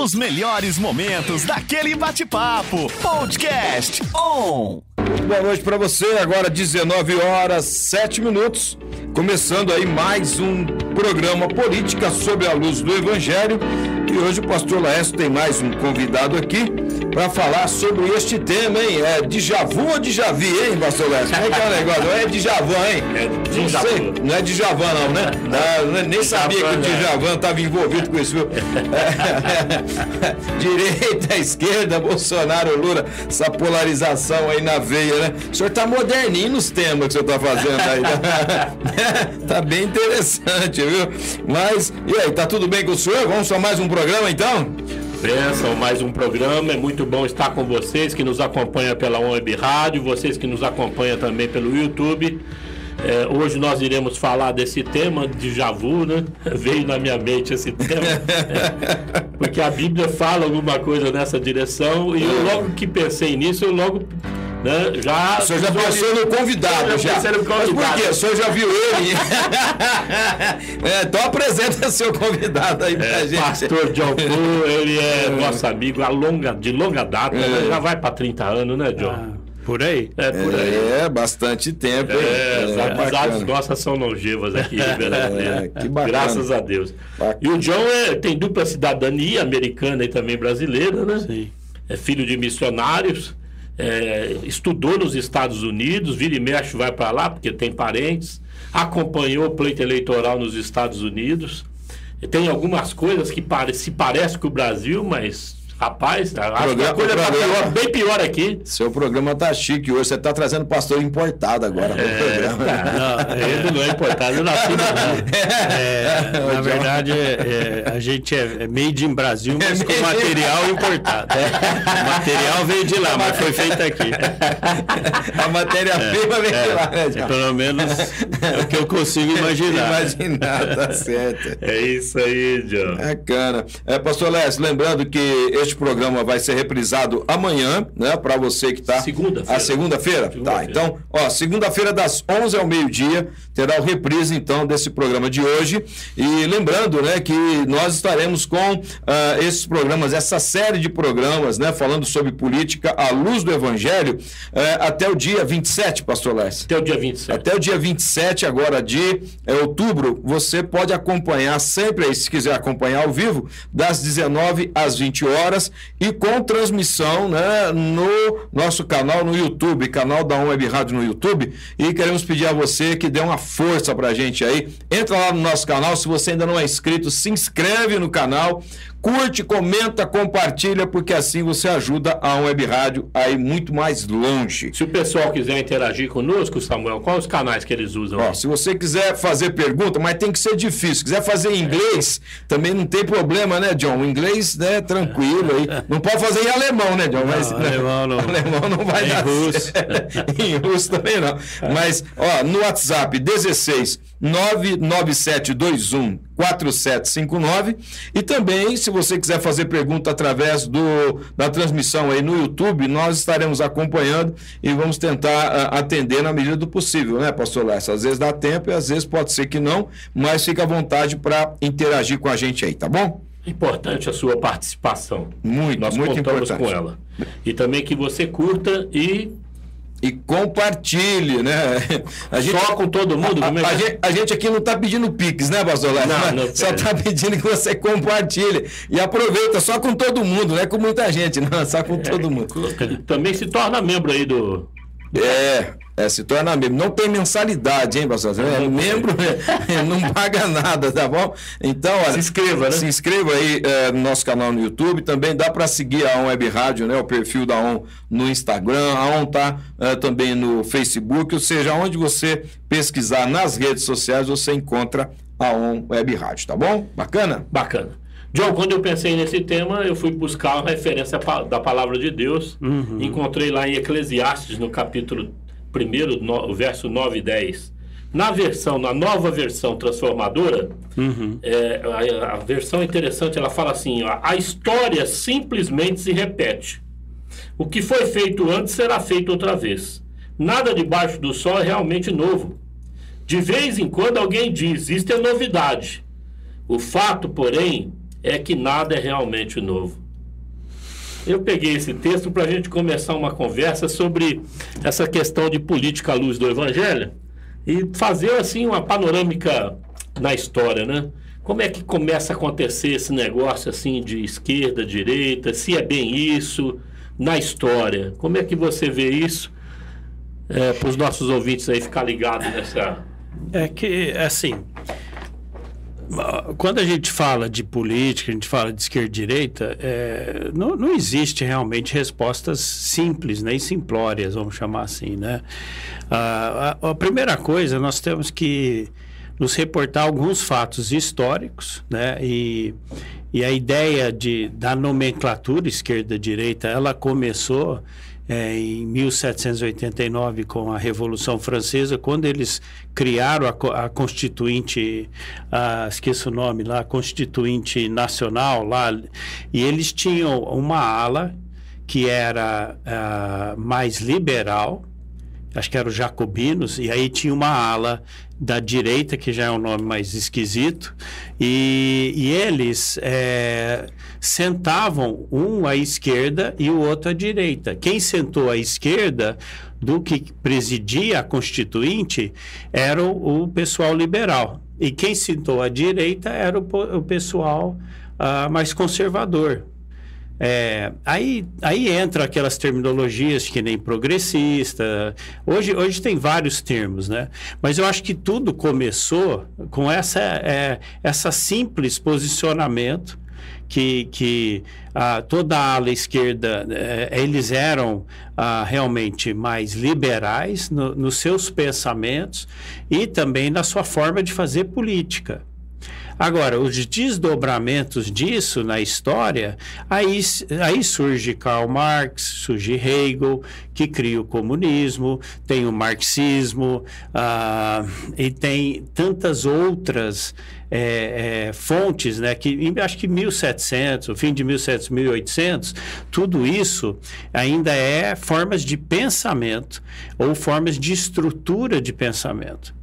Os melhores momentos daquele bate-papo. Podcast On. Boa noite para você. Agora 19 horas 7 minutos. Começando aí mais um programa Política sob a luz do Evangelho. E hoje o pastor Laércio tem mais um convidado aqui para falar sobre este tema, hein? É Djavu ou Djavi, hein, pastor Laércio? Como é que é o negócio? É Djavan, hein? É Não Djavan. sei, não é Djavan não, né? Ah, nem sabia que o Djavan, é. Djavan estava envolvido com isso, viu? Direita, esquerda, Bolsonaro, Lula, essa polarização aí na veia, né? O senhor tá moderninho nos temas que o senhor tá fazendo aí. né? tá bem interessante, viu? Mas, e aí, tá tudo bem com o senhor? Vamos só mais um programa então? Benção, mais um programa. É muito bom estar com vocês que nos acompanham pela Web Rádio, vocês que nos acompanham também pelo YouTube. É, hoje nós iremos falar desse tema de Javu, né? Veio na minha mente esse tema. É, porque a Bíblia fala alguma coisa nessa direção e eu logo que pensei nisso, eu logo né, já. O senhor já pensou no convidado, Eu já já. no Mas por convidado. quê? O senhor já viu ele? é, então apresenta seu convidado aí pra É, gente. Pastor John ele é nosso amigo a longa, de longa data, É. né? já vai para 30 anos, né, John? Ah, por aí. é por aí. É, bastante tempo? É, as amizades bacana. nossas são longevas aqui em Ribeirão É, que bacana. Graças a Deus. Bacana. E o John é- tem dupla cidadania americana e também brasileira, né? Sim. É filho de missionários, é, estudou nos Estados Unidos, vira e mexe vai para lá porque tem parentes, acompanhou o pleito eleitoral nos Estados Unidos. Tem algumas coisas que pare, se parece com o Brasil, mas rapaz, acho que a Programa- coisa tá programa- pior, bem pior aqui. Seu programa tá chique hoje. Você tá trazendo pastor importado agora pro programa. Não, ele não é importado, eu nasci no Rio. É, na verdade, é, é, a gente é, é made in Brasil, mas É com material importado. O material veio de lá, mas foi feito aqui. A matéria-prima vem de lá, né, É, pelo menos é o que eu consigo imaginar. Imaginar, tá certo. É isso aí, John. Bacana. É, pastor Lécio, lembrando que este programa vai ser reprisado amanhã, né? Para você que tá. Segunda-feira. A segunda-feira? Tá, Segunda-feira. então, ó, segunda-feira das 11 ao meio-dia terá o reprise, então, desse programa de hoje. E lembrando, né, que nós estaremos com ah, esses programas, essa série de programas, né? Falando sobre política à luz do Evangelho, eh, até o dia 27, pastor Lécio. Até o dia 27. Até o dia 27 agora de é, outubro, você pode acompanhar sempre aí, se quiser acompanhar ao vivo, das 19 às 20 horas e com transmissão né, no nosso canal no YouTube, canal da Web Rádio no YouTube. E queremos pedir a você que dê uma força pra gente aí. Entra lá no nosso canal, se você ainda não é inscrito, se inscreve no canal, curte, comenta, compartilha, porque assim você ajuda a Web Rádio a ir muito mais longe. Se o pessoal quiser interagir conosco, Samuel, quais os canais que eles usam? Ó, se você quiser fazer pergunta, mas tem que ser difícil. Se quiser fazer em inglês, também não tem problema, né, John? O inglês, né, tranquilo aí. Não pode fazer em alemão, né, John? Mas, Não, alemão não. alemão não vai Em dar russo. certo. em russo também não. Mas, ó, no WhatsApp 16 99721 4759 e também se você quiser fazer pergunta através do, da transmissão aí no YouTube, nós estaremos acompanhando e vamos tentar ah, atender na medida do possível, né, pastor Lessa? Às vezes dá tempo e às vezes pode ser que não, mas fica à vontade para interagir com a gente aí, tá bom? Importante a sua participação. Muito, Nós muito contamos importante. com ela. E também que você curta e E compartilhe, né? A gente, só com todo mundo. A, é que a é? gente, a gente aqui não está pedindo Pix, né, pastor Léo? Não, não Só está pedindo que você compartilhe. E aproveita só com todo mundo, não é com muita gente, não, só com todo mundo. Também se torna membro aí do. É, é, se torna membro. Não tem mensalidade, hein, pastor? É membro, é, não paga nada, tá bom? Então, olha. Se inscreva, né? Se inscreva aí é, no nosso canal no YouTube. Também dá para seguir a ON Web Rádio, né? O perfil da ON no Instagram. A ON tá é, também no Facebook. Ou seja, onde você pesquisar nas redes sociais, você encontra a ON Web Rádio, tá bom? Bacana? Bacana. John, quando eu pensei nesse tema, eu fui buscar uma referência da palavra de Deus. Encontrei lá em Eclesiastes, no capítulo 1, no, verso 9 e 10. Na versão, na nova versão transformadora, é, a, a versão interessante, ela fala assim: ó, a história simplesmente se repete. O que foi feito antes será feito outra vez. Nada debaixo do sol é realmente novo. De vez em quando alguém diz: isto é novidade. O fato, porém, é que nada é realmente novo. Eu peguei esse texto para a gente começar uma conversa sobre essa questão de política à luz do Evangelho e fazer assim uma panorâmica na história, né? Como é que começa a acontecer esse negócio assim de esquerda, direita? Se é bem isso na história? Como é que você vê isso? É, para os nossos ouvintes aí ficar ligados nessa. É que, assim, quando a gente fala de política, a gente fala de esquerda e direita, é, não, não existe realmente respostas simples, nem simplórias, vamos chamar assim, né? a, a primeira coisa, nós temos que nos reportar alguns fatos históricos, né? E, e a ideia de, da nomenclatura esquerda-direita, ela começou é, em 1789 com a Revolução Francesa, quando eles criaram a, a Constituinte, a, esqueço o nome lá, Constituinte Nacional lá, e eles tinham uma ala que era a, mais liberal, acho que eram os jacobinos, e aí tinha uma ala da direita, que já é um nome mais esquisito, e, e eles é, sentavam um à esquerda e o outro à direita. Quem sentou à esquerda do que presidia a Constituinte era o, o pessoal liberal, e quem sentou à direita era o, o pessoal uh, mais conservador. É, aí, aí entra aquelas terminologias que nem progressista. Hoje, hoje tem vários termos, né? Mas eu acho que tudo começou com essa, é, essa simples posicionamento que, que ah, toda a ala esquerda, é, eles eram ah, realmente mais liberais no, nos seus pensamentos e também na sua forma de fazer política. Agora, os desdobramentos disso na história, aí, aí surge Karl Marx, surge Hegel, que cria o comunismo, tem o marxismo, ah, e tem tantas outras é, é, fontes, né, que acho que 1700, o fim de 1700, 1800, tudo isso ainda é formas de pensamento ou formas de estrutura de pensamento.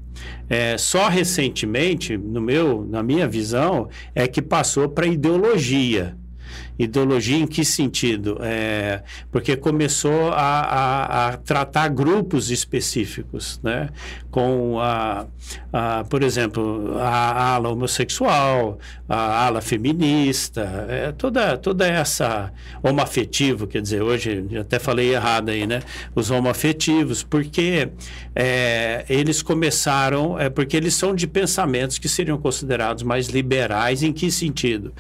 É, só recentemente, no meu, na minha visão, é que passou para ideologia. Ideologia em que sentido? É, porque começou a, a, a, tratar grupos específicos, né? com, a, a, por exemplo, a ala homossexual, a ala feminista, é, toda, toda essa homoafetivo, quer dizer, hoje até falei errado aí, né? Os homoafetivos, porque é, eles começaram, é porque eles são de pensamentos que seriam considerados mais liberais, em que sentido?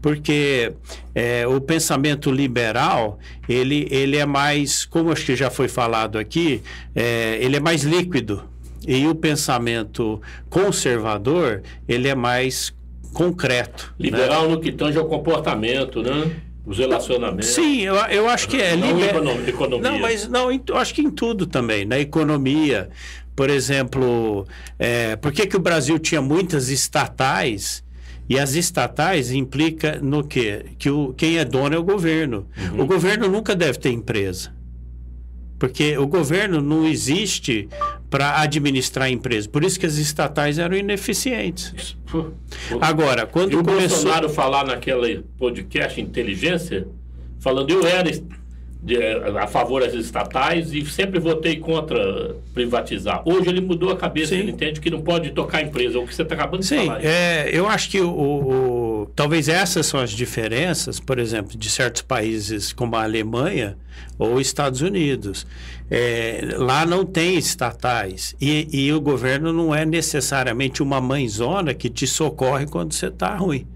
Porque é, o pensamento liberal, ele, ele é mais, como acho que já foi falado aqui, é, ele é mais líquido. E o pensamento conservador, ele é mais concreto. Né? Liberal né? no que tange ao comportamento, né? Os relacionamentos. Sim, eu, eu acho que é. Não liber... economia. Não, mas não, eu acho que em tudo também. Na economia, por exemplo, é, por que, que o Brasil tinha muitas estatais e as estatais implica no quê? Que o, quem é dono é o governo. Uhum. O governo nunca deve ter empresa. Porque o governo não existe para administrar a empresa. Por isso que as estatais eram ineficientes. Agora, quando e o começou... Bolsonaro falar naquele podcast Inteligência, falando eu era de, a favor das estatais e sempre votei contra privatizar. Hoje ele mudou a cabeça, Sim. ele entende que não pode tocar a empresa, o que você está acabando de Sim, falar. É, eu acho que o, o, talvez essas são as diferenças, por exemplo, de certos países como a Alemanha ou Estados Unidos. É, lá não tem estatais e, e o governo não é necessariamente uma mãezona que te socorre quando você está ruim.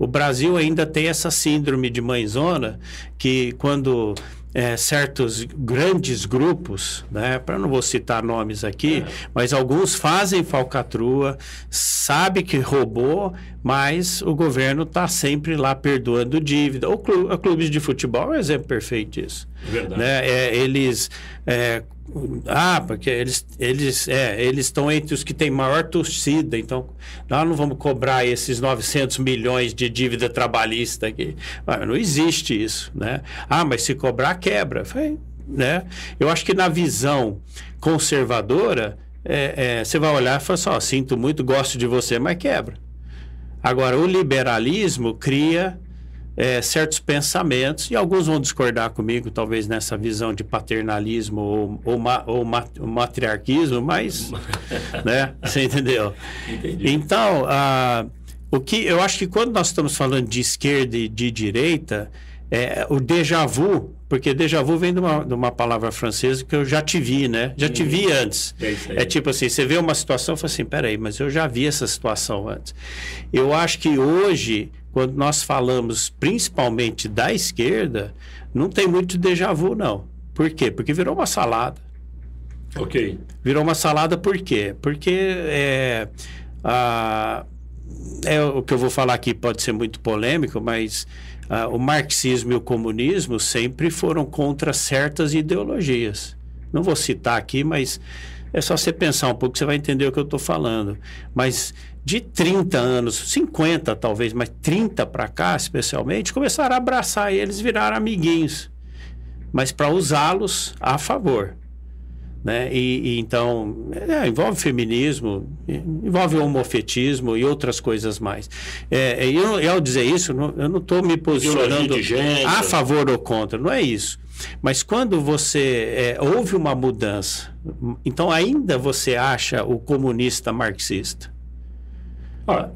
O Brasil ainda tem essa síndrome de mãezona que quando é, certos grandes grupos, né, para não vou citar nomes aqui, mas alguns fazem falcatrua, sabe que roubou, mas o governo está sempre lá perdoando dívida. O clube, clubes de futebol é um exemplo perfeito disso. Verdade. Né? É, eles é, ah, porque eles eles é, eles estão entre os que têm maior torcida, então nós não vamos cobrar esses 900 milhões de dívida trabalhista aqui. Ah, não existe isso, né? Ah, mas se cobrar quebra, Foi, né? Eu acho que na visão conservadora é, é, você vai olhar e falar assim, ó, sinto muito, gosto de você, mas quebra. Agora, o liberalismo cria é, certos pensamentos, e alguns vão discordar comigo, talvez nessa visão de paternalismo ou, ou, ma, ou, ma, matriarquismo, mas. né? Você entendeu? Entendi. Então, ah, o que eu acho que quando nós estamos falando de esquerda e de direita, é, o déjà vu, porque déjà vu vem de uma, de uma palavra francesa que eu já te vi, né? Já te vi antes. É. É tipo assim, você vê uma situação e fala assim, peraí, mas eu já vi essa situação antes. Eu acho que hoje, quando nós falamos principalmente da esquerda, não tem muito déjà vu, não. Por quê? Porque virou uma salada. Ok. Virou uma salada por quê? Porque é, a, é o que eu vou falar aqui pode ser muito polêmico, mas ah, o marxismo e o comunismo sempre foram contra certas ideologias. Não vou citar aqui, mas é só você pensar um pouco, você vai entender o que eu estou falando. Mas de 30 anos, 50 talvez, mas 30 para cá, especialmente, começaram a abraçar eles, viraram amiguinhos. Mas para usá-los a favor. Né? E, e então, é, envolve feminismo, envolve homofetismo e outras coisas mais. É, é, eu, eu, ao dizer isso, não, eu não estou me posicionando a favor ou contra, não é isso. Mas quando você é, houve uma mudança, então ainda você acha o comunista marxista?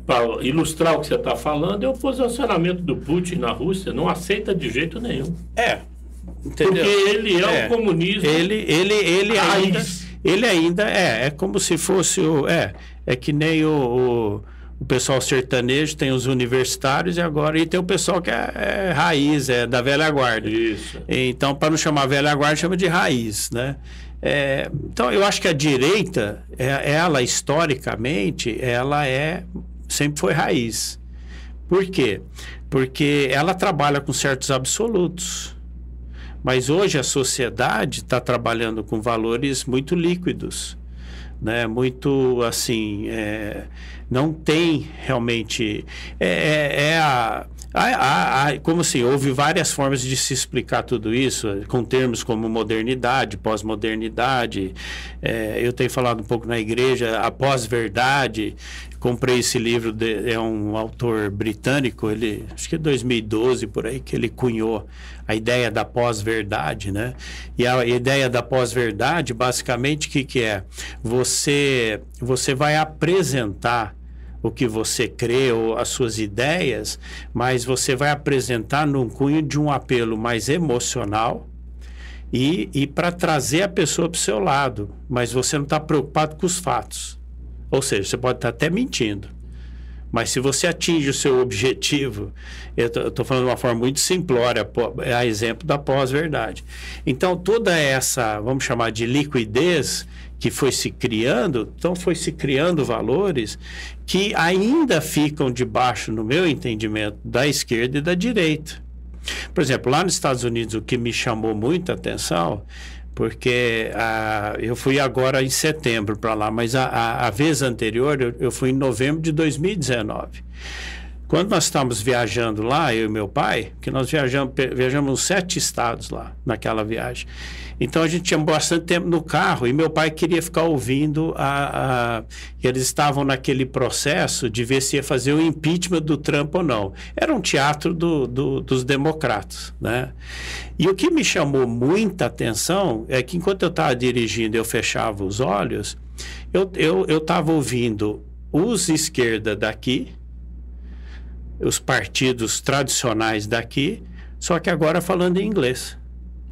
Para ilustrar o que você está falando, é o posicionamento do Putin na Rússia. Não aceita de jeito nenhum. É, entendeu? Porque ele é, o comunismo. Ele, ele, ele ainda, ele ainda é, é como se fosse o, é, é que nem o, o, o pessoal sertanejo tem os universitários e agora e tem o pessoal que é, é raiz, é da velha guarda. Isso. Então, para não chamar velha guarda, chama de raiz, né? É, então, eu acho que a direita, é, ela historicamente, ela é sempre foi raiz. Por quê? Porque ela trabalha com certos absolutos. Mas hoje a sociedade está trabalhando com valores muito líquidos, né? Muito assim, é, não tem realmente é, é, é a, como assim, houve várias formas de se explicar tudo isso, com termos como modernidade, pós-modernidade. É, eu tenho falado um pouco na igreja, a pós-verdade. Comprei esse livro, de, é um autor britânico, ele, acho que é 2012 por aí, que ele cunhou a ideia da pós-verdade, né? E a ideia da pós-verdade, basicamente, o que, que é? Você, você vai apresentar o que você crê ou as suas ideias, mas você vai apresentar num cunho de um apelo mais emocional e, e para trazer a pessoa para o seu lado, mas você não está preocupado com os fatos. Ou seja, você pode estar até mentindo. Mas se você atinge o seu objetivo, eu estou falando de uma forma muito simplória, é a exemplo da pós-verdade. Então, toda essa, vamos chamar de liquidez que foi se criando, então foi se criando valores que ainda ficam debaixo, no meu entendimento, da esquerda e da direita. Por exemplo, lá nos Estados Unidos, o que me chamou muita atenção, porque ah, eu fui agora em setembro para lá, mas a, a, a vez anterior eu, eu fui em novembro de 2019. Quando nós estávamos viajando lá, eu e meu pai, que nós viajamos, viajamos sete estados lá naquela viagem. Então a gente tinha bastante tempo no carro e meu pai queria ficar ouvindo a, a- eles estavam naquele processo de ver se ia fazer o impeachment do Trump ou não. Era um teatro do- do- dos democratas, né? E o que me chamou muita atenção é que enquanto eu estava dirigindo, eu fechava os olhos, eu eu eu estava ouvindo os esquerda daqui os partidos tradicionais daqui, só que agora falando em inglês.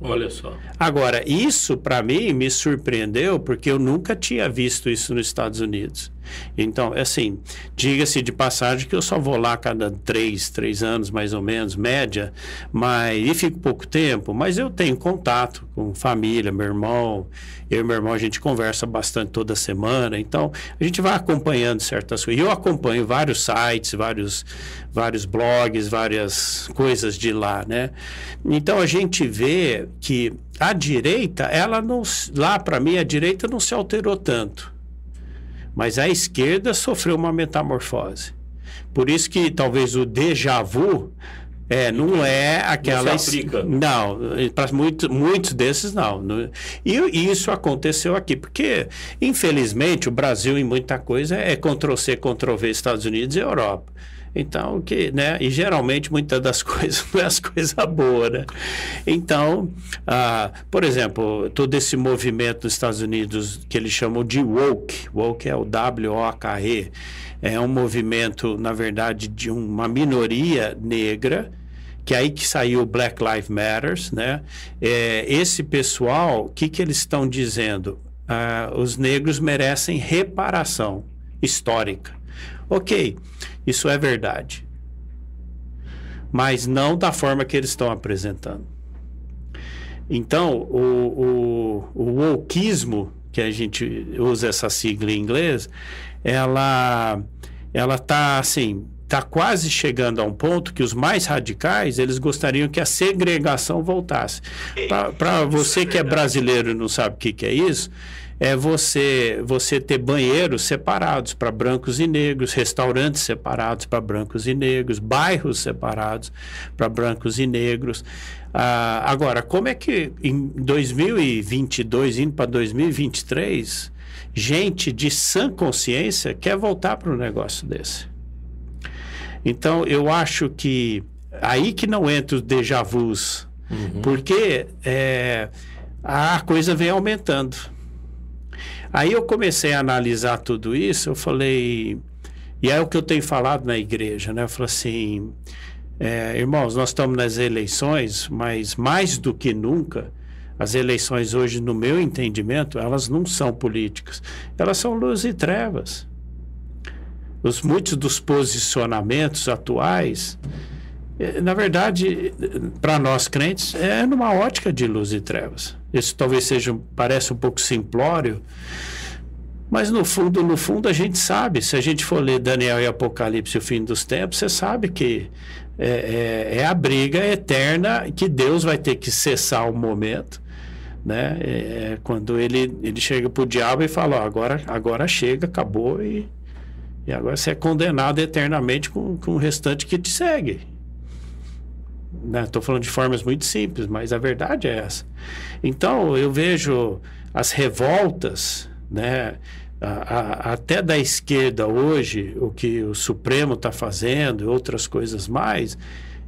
Olha só. Agora, isso para mim me surpreendeu porque eu nunca tinha visto isso nos Estados Unidos. Então, assim, diga-se de passagem que eu só vou lá cada três, três anos, mais ou menos, média, mas e fico pouco tempo, mas eu tenho contato com família, meu irmão, eu e meu irmão a gente conversa bastante toda semana, então a gente vai acompanhando certas coisas. E eu acompanho vários sites, vários, vários blogs, várias coisas de lá, né? Então a gente vê que a direita, ela não, lá para mim a direita não se alterou tanto. Mas a esquerda sofreu uma metamorfose. Por isso que talvez o déjà vu é, não é aquela. se aplica. Não, para muitos, muitos desses não. Não- E, e isso aconteceu aqui, porque, infelizmente, o Brasil, em muita coisa, é Ctrl-C, Ctrl-V Estados Unidos e Europa. Então, que, né? E geralmente muitas das coisas não é as coisas boas, né? Então, ah, por exemplo, todo esse movimento nos Estados Unidos que eles chamam de woke, woke é o W-O-K-E, é um movimento, na verdade, de uma minoria negra que é aí que saiu o Black Lives Matters, né? É, esse pessoal, o que, que eles estão dizendo? Ah, os negros merecem reparação histórica. Ok, isso é verdade. Mas não da forma que eles estão apresentando. Então, o, o, o wokeismo, que a gente usa essa sigla em inglês, ela ela está assim está quase chegando a um ponto que os mais radicais eles gostariam que a segregação voltasse. Para você que é brasileiro e não sabe o que, que é isso, é você você ter banheiros separados para brancos e negros, restaurantes separados para brancos e negros, bairros separados para brancos e negros. Ah, agora, como é que em 2022, indo para 2023, gente de sã consciência quer voltar para um negócio desse? Então, eu acho que aí que não entra os déjà vus, uhum. porque é, a coisa vem aumentando. Aí eu comecei a analisar tudo isso, eu falei, e é o que eu tenho falado na igreja, né? Eu falei assim, é, irmãos, nós estamos nas eleições, mas mais do que nunca, as eleições hoje, no meu entendimento, elas não são políticas, elas são luz e trevas os muitos dos posicionamentos atuais, eh, na verdade, para nós crentes, é numa ótica de luz e trevas. Isso talvez seja, parece um pouco simplório, mas no fundo, no fundo a gente sabe, se a gente for ler Daniel e Apocalipse, o fim dos tempos, você sabe que é, é, é a briga eterna que Deus vai ter que cessar o momento, né? É, é quando ele, ele chega para o diabo e fala, ó, agora, agora chega, acabou e e agora você é condenado eternamente com, com o restante que te segue. Estou né? falando de formas muito simples, mas a verdade é essa. Então, eu vejo as revoltas, né? A, a, até da esquerda hoje, o que o Supremo está fazendo e outras coisas mais,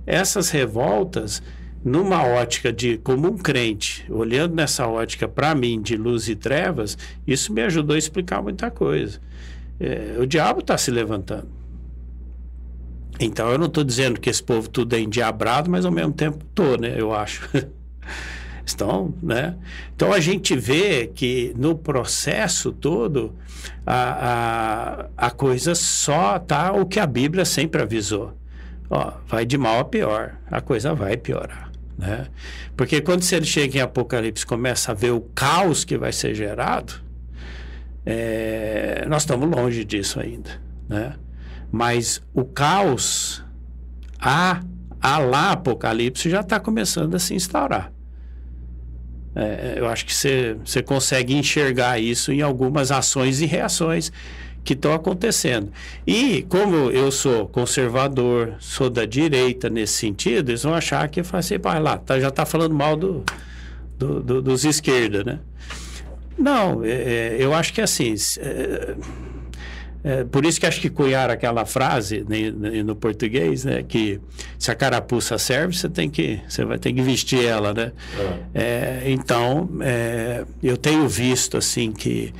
essas revoltas, numa ótica de como um crente, olhando nessa ótica para mim de luz e trevas, isso me ajudou a explicar muita coisa é, o diabo está se levantando. Então eu não estou dizendo que esse povo tudo é endiabrado, mas ao mesmo tempo estou, né? Eu acho. Então, né? Então a gente vê que no processo todo a, a, a coisa só tá o que a Bíblia sempre avisou. Ó, vai de mal a pior, a coisa vai piorar. Né? Porque quando você chega em Apocalipse começa a ver o caos que vai ser gerado, é, nós estamos longe disso ainda, né? Mas o caos, a, a lá Apocalipse já está começando a se instaurar. É, eu acho que você consegue enxergar isso em algumas ações e reações que estão acontecendo. E como eu sou conservador, sou da direita nesse sentido, eles vão achar que eu falei assim, lá, tá, já está falando mal do, do, do, dos esquerda, né? Não, é, é, eu acho que é assim. É, é, por isso que acho que cunharam aquela frase né, no português, né, que se a carapuça serve, você tem que você vai ter que vestir ela, né? É. É, então eu tenho visto assim que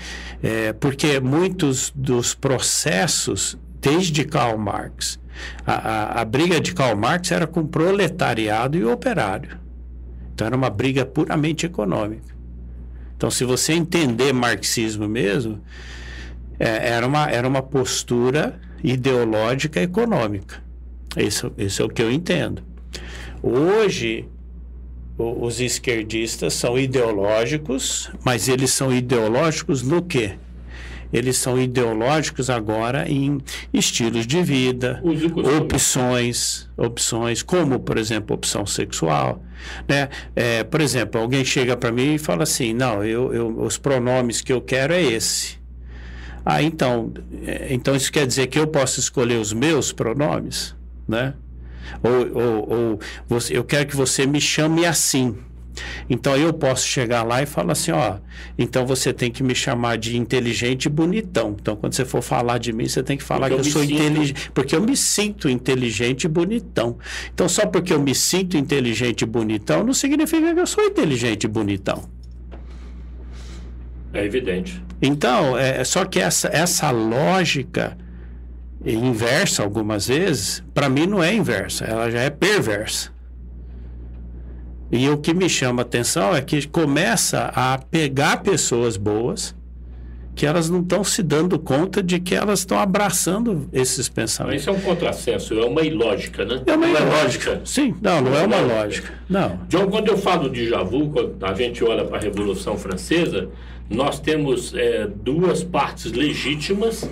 porque muitos dos processos desde Karl Marx, a, a, a briga de Karl Marx era com o proletariado e operário, então era uma briga puramente econômica. Então, se você entender marxismo mesmo, é, era, uma, era uma postura ideológica econômica. Isso, isso é o que eu entendo. Hoje, o, os esquerdistas são ideológicos, mas eles são ideológicos no quê? Eles são ideológicos agora em estilos de vida, opções, opções, como, por exemplo, opção sexual. Né? É, por exemplo, alguém chega para mim e fala assim, não, eu, eu, os pronomes que eu quero é esse. Ah, então, é, então isso quer dizer que eu posso escolher os meus pronomes, né? Ou, ou, ou você, eu quero que você me chame assim. Então eu posso chegar lá e falar assim, ó, então você tem que me chamar de inteligente e bonitão. Então quando você for falar de mim, você tem que falar Porque que eu, eu sou sinto- inteligente, porque eu me sinto inteligente e bonitão. Então só porque eu me sinto inteligente e bonitão não significa que eu sou inteligente e bonitão. É evidente. Então, é só que essa, essa lógica inversa algumas vezes, para mim não é inversa, ela já é perversa. E o que me chama a atenção é que começa a pegar pessoas boas que elas não estão se dando conta de que elas estão abraçando esses pensamentos. isso é um contrassenso, é uma ilógica, né? É uma Não ilógica. Sim, não, não é uma Não. lógica. Não. John, quando eu falo de Javu, quando a gente olha para a Revolução Francesa, nós temos é, duas partes legítimas,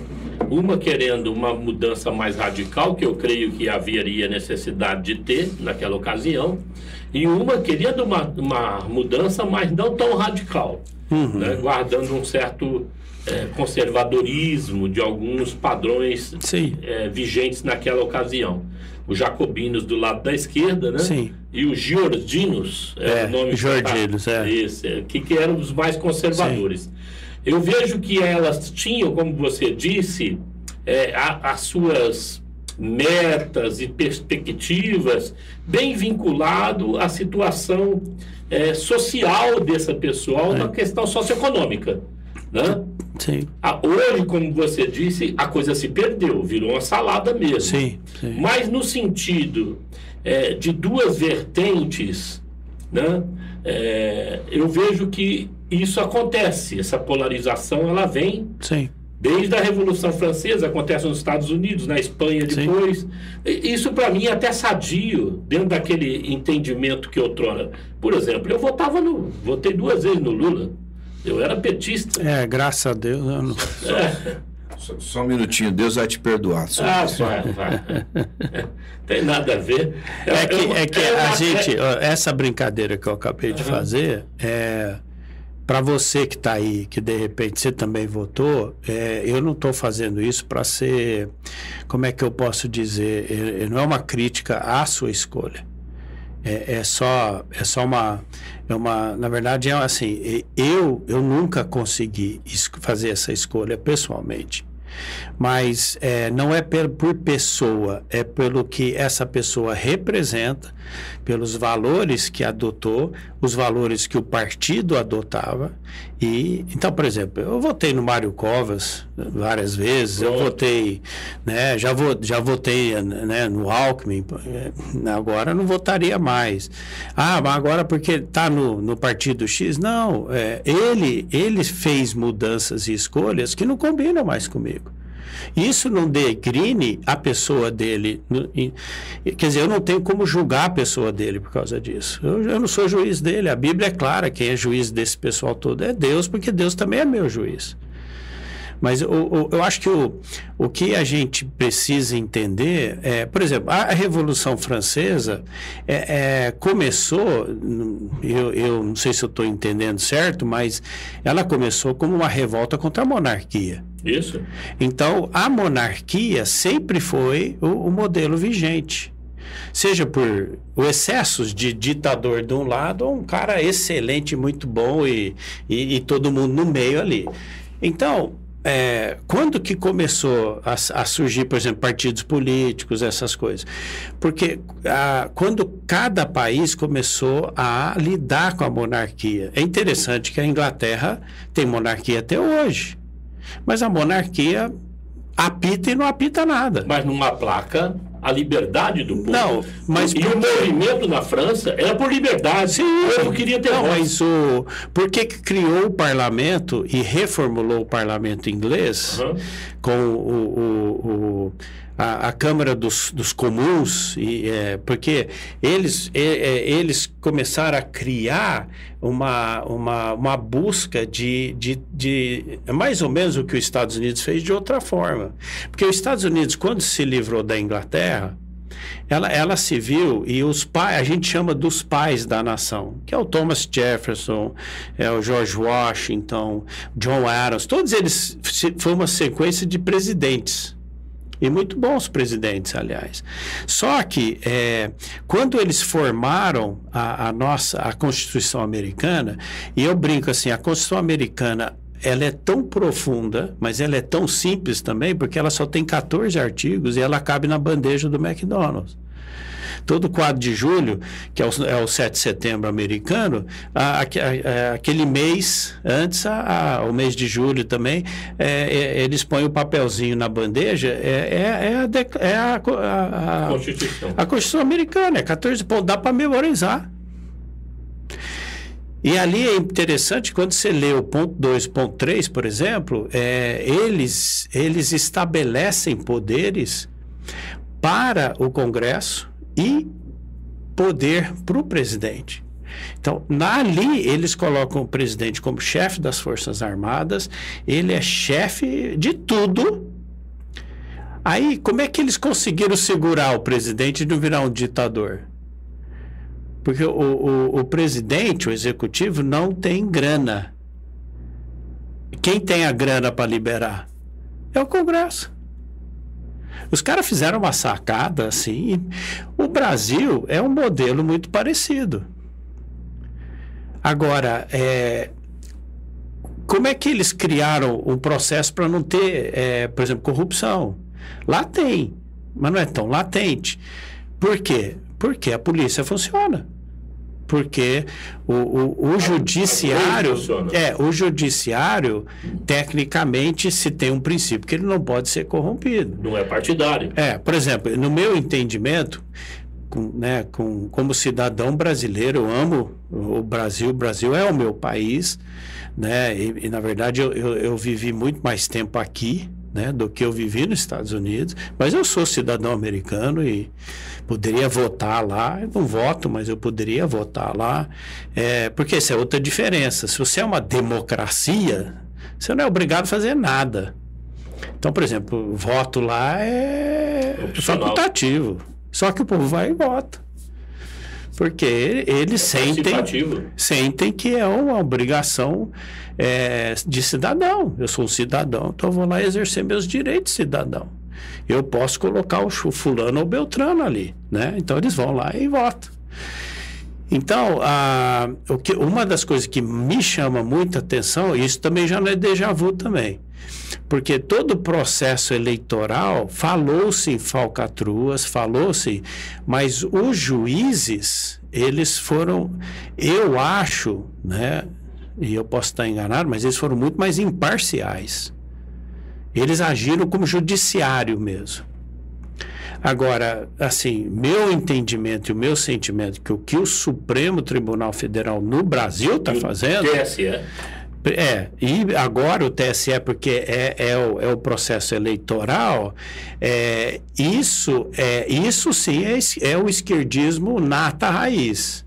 uma querendo uma mudança mais radical, que eu creio que haveria necessidade de ter naquela ocasião, e uma querendo uma, uma mudança, mas não tão radical, né? guardando um certo é, conservadorismo de alguns padrões Sim. é, vigentes naquela ocasião. Os jacobinos do lado da esquerda, né? Sim. E os giordinos, é, É, o nome Giordinos, é. Isso, é, que, que eram os mais conservadores. Eu vejo que elas tinham, como você disse, é, a- as suas metas e perspectivas bem vinculado à situação é, social dessa pessoa, na questão socioeconômica, né? Sim, Hoje, como você disse, a coisa se perdeu, virou uma salada mesmo. sim, sim. Mas no sentido é, de duas vertentes, né, é, eu vejo que isso acontece, essa polarização ela vem Sim. Desde a Revolução Francesa, acontece nos Estados Unidos, na Espanha Sim. depois. E Isso para mim é até sadio, dentro daquele entendimento que outrora. Por exemplo, eu votava no. votei duas vezes no Lula. Eu era petista. É, graças a Deus. eu não- Só, só um minutinho, Deus vai te perdoar. Só- Ah, vai, vai. Tem nada a ver. É que, Eu- é que eu- a gente, essa brincadeira que eu acabei de fazer, é, para você que está aí, que de repente você também votou, é, eu não estou fazendo isso para ser, como é que eu posso dizer, É- é- não é uma crítica à sua escolha. É, é só, é só uma, é uma, na verdade é assim, eu, eu nunca consegui fazer essa escolha pessoalmente. Mas é, não é per- por pessoa, é pelo que essa pessoa representa, pelos valores que adotou, os valores que o partido adotava. E então, por exemplo, eu votei no Mário Covas várias vezes, eu votei, né, já, vo, já votei né, no Alckmin, é, agora não votaria mais. Ah, mas agora porque está no, no partido X? Não, é, ele, ele fez mudanças e escolhas que não combinam mais comigo. Isso não degrine a pessoa dele. quer dizer, eu não tenho como julgar a pessoa dele por causa disso. Eu, eu não sou juiz dele. A Bíblia é clara: quem é juiz desse pessoal todo é Deus, porque Deus também é meu juiz. Mas o- eu acho que o, o que a gente precisa entender é, por exemplo, a, Revolução Francesa é, é, começou, eu, eu não sei se eu estou entendendo certo, mas ela começou como uma revolta contra a monarquia. Isso. Então, a monarquia sempre foi o, o modelo vigente. Seja por excessos de ditador de um lado ou um cara excelente, muito bom e, e, e todo mundo no meio ali. Então, é, quando que começou a, a surgir, por exemplo, partidos políticos, essas coisas? Porque ah, quando cada país começou a lidar com a monarquia. É interessante que a Inglaterra tem monarquia até hoje. Mas a monarquia apita e não apita nada. Mas numa placa a liberdade do povo. Não, mas e por o movimento na França era por liberdade. o povo queria ter não, voz. mas o por que criou o parlamento e reformulou o parlamento inglês Aham. com o, o- o- a, a Câmara dos, dos Comuns e é, porque eles é, é, eles começaram a criar uma, uma, uma busca de, de, de mais ou menos o que os Estados Unidos fez de outra forma porque os Estados Unidos quando se livrou da Inglaterra ela, ela se viu e os pais, a gente chama dos pais da nação, que é o Thomas Jefferson, é o George Washington, John Adams, todos eles foi uma sequência de presidentes. E muito bons presidentes, aliás. Só que é, quando eles formaram a, a nossa a Constituição americana, e eu brinco assim, a Constituição americana ela é tão profunda, mas ela é tão simples também, porque ela só tem 14 artigos e ela cabe na bandeja do McDonald's. Todo 4 de julho, que é o, é o 7 de setembro americano, a, a, a, aquele mês antes, o mês de julho também, é, é, eles põem o papelzinho na bandeja, é, é, é, é a, a, Constituição. a Constituição americana, é 14 pontos, dá para memorizar. E ali é interessante, quando você lê o ponto 2, ponto 3, por exemplo, é, eles, eles estabelecem poderes para o Congresso e poder para o presidente. Então, ali eles colocam o presidente como chefe das Forças Armadas, ele é chefe de tudo. Aí, como é que eles conseguiram segurar o presidente e não virar um ditador? Porque o, o, o presidente, o executivo, não tem grana. Quem tem a grana para liberar? É o Congresso. Os caras fizeram uma sacada assim. O Brasil é um modelo muito parecido. Agora, é, como é que eles criaram um processo para não ter, é, por exemplo, corrupção? Lá tem, mas não é tão latente. Por quê? Porque a polícia funciona porque o, o, o judiciário é o judiciário tecnicamente se tem um princípio que ele não pode ser corrompido. Não é partidário. É por exemplo no meu entendimento com, né, com, como cidadão brasileiro eu amo o Brasil o Brasil é o meu país né e, e na verdade eu, eu, eu vivi muito mais tempo aqui né, do que eu vivi nos Estados Unidos, mas eu sou cidadão americano e poderia votar lá. Eu não voto, mas eu poderia votar lá, é, porque essa é outra diferença. Se você é uma democracia, você não é obrigado a fazer nada. Então, por exemplo, voto lá é facultativo. Só que o povo vai e vota. Porque eles é sentem, sentem que é uma obrigação é, de cidadão. Eu sou um cidadão, então eu vou lá exercer meus direitos de cidadão. Eu posso colocar o fulano ou beltrano ali, né? Então eles vão lá e votam. Então, a, o que, uma das coisas que me chama muita atenção, isso também já não é déjà vu também, porque todo o processo eleitoral falou-se em falcatruas, falou-se, mas os juízes, eles foram, eu acho, né, e eu posso estar enganado, mas eles foram muito mais imparciais. Eles agiram como judiciário mesmo. Agora, assim, meu entendimento e o meu sentimento que o que o Supremo Tribunal Federal no Brasil está fazendo. TSE. É, e agora o TSE, porque é, é, o, é o processo eleitoral, é, isso, é, isso sim é, é o esquerdismo nata raiz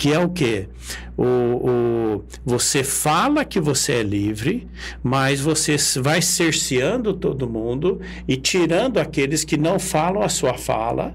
que é o quê? O, o, você fala que você é livre, mas você vai cerceando todo mundo e tirando aqueles que não falam a sua fala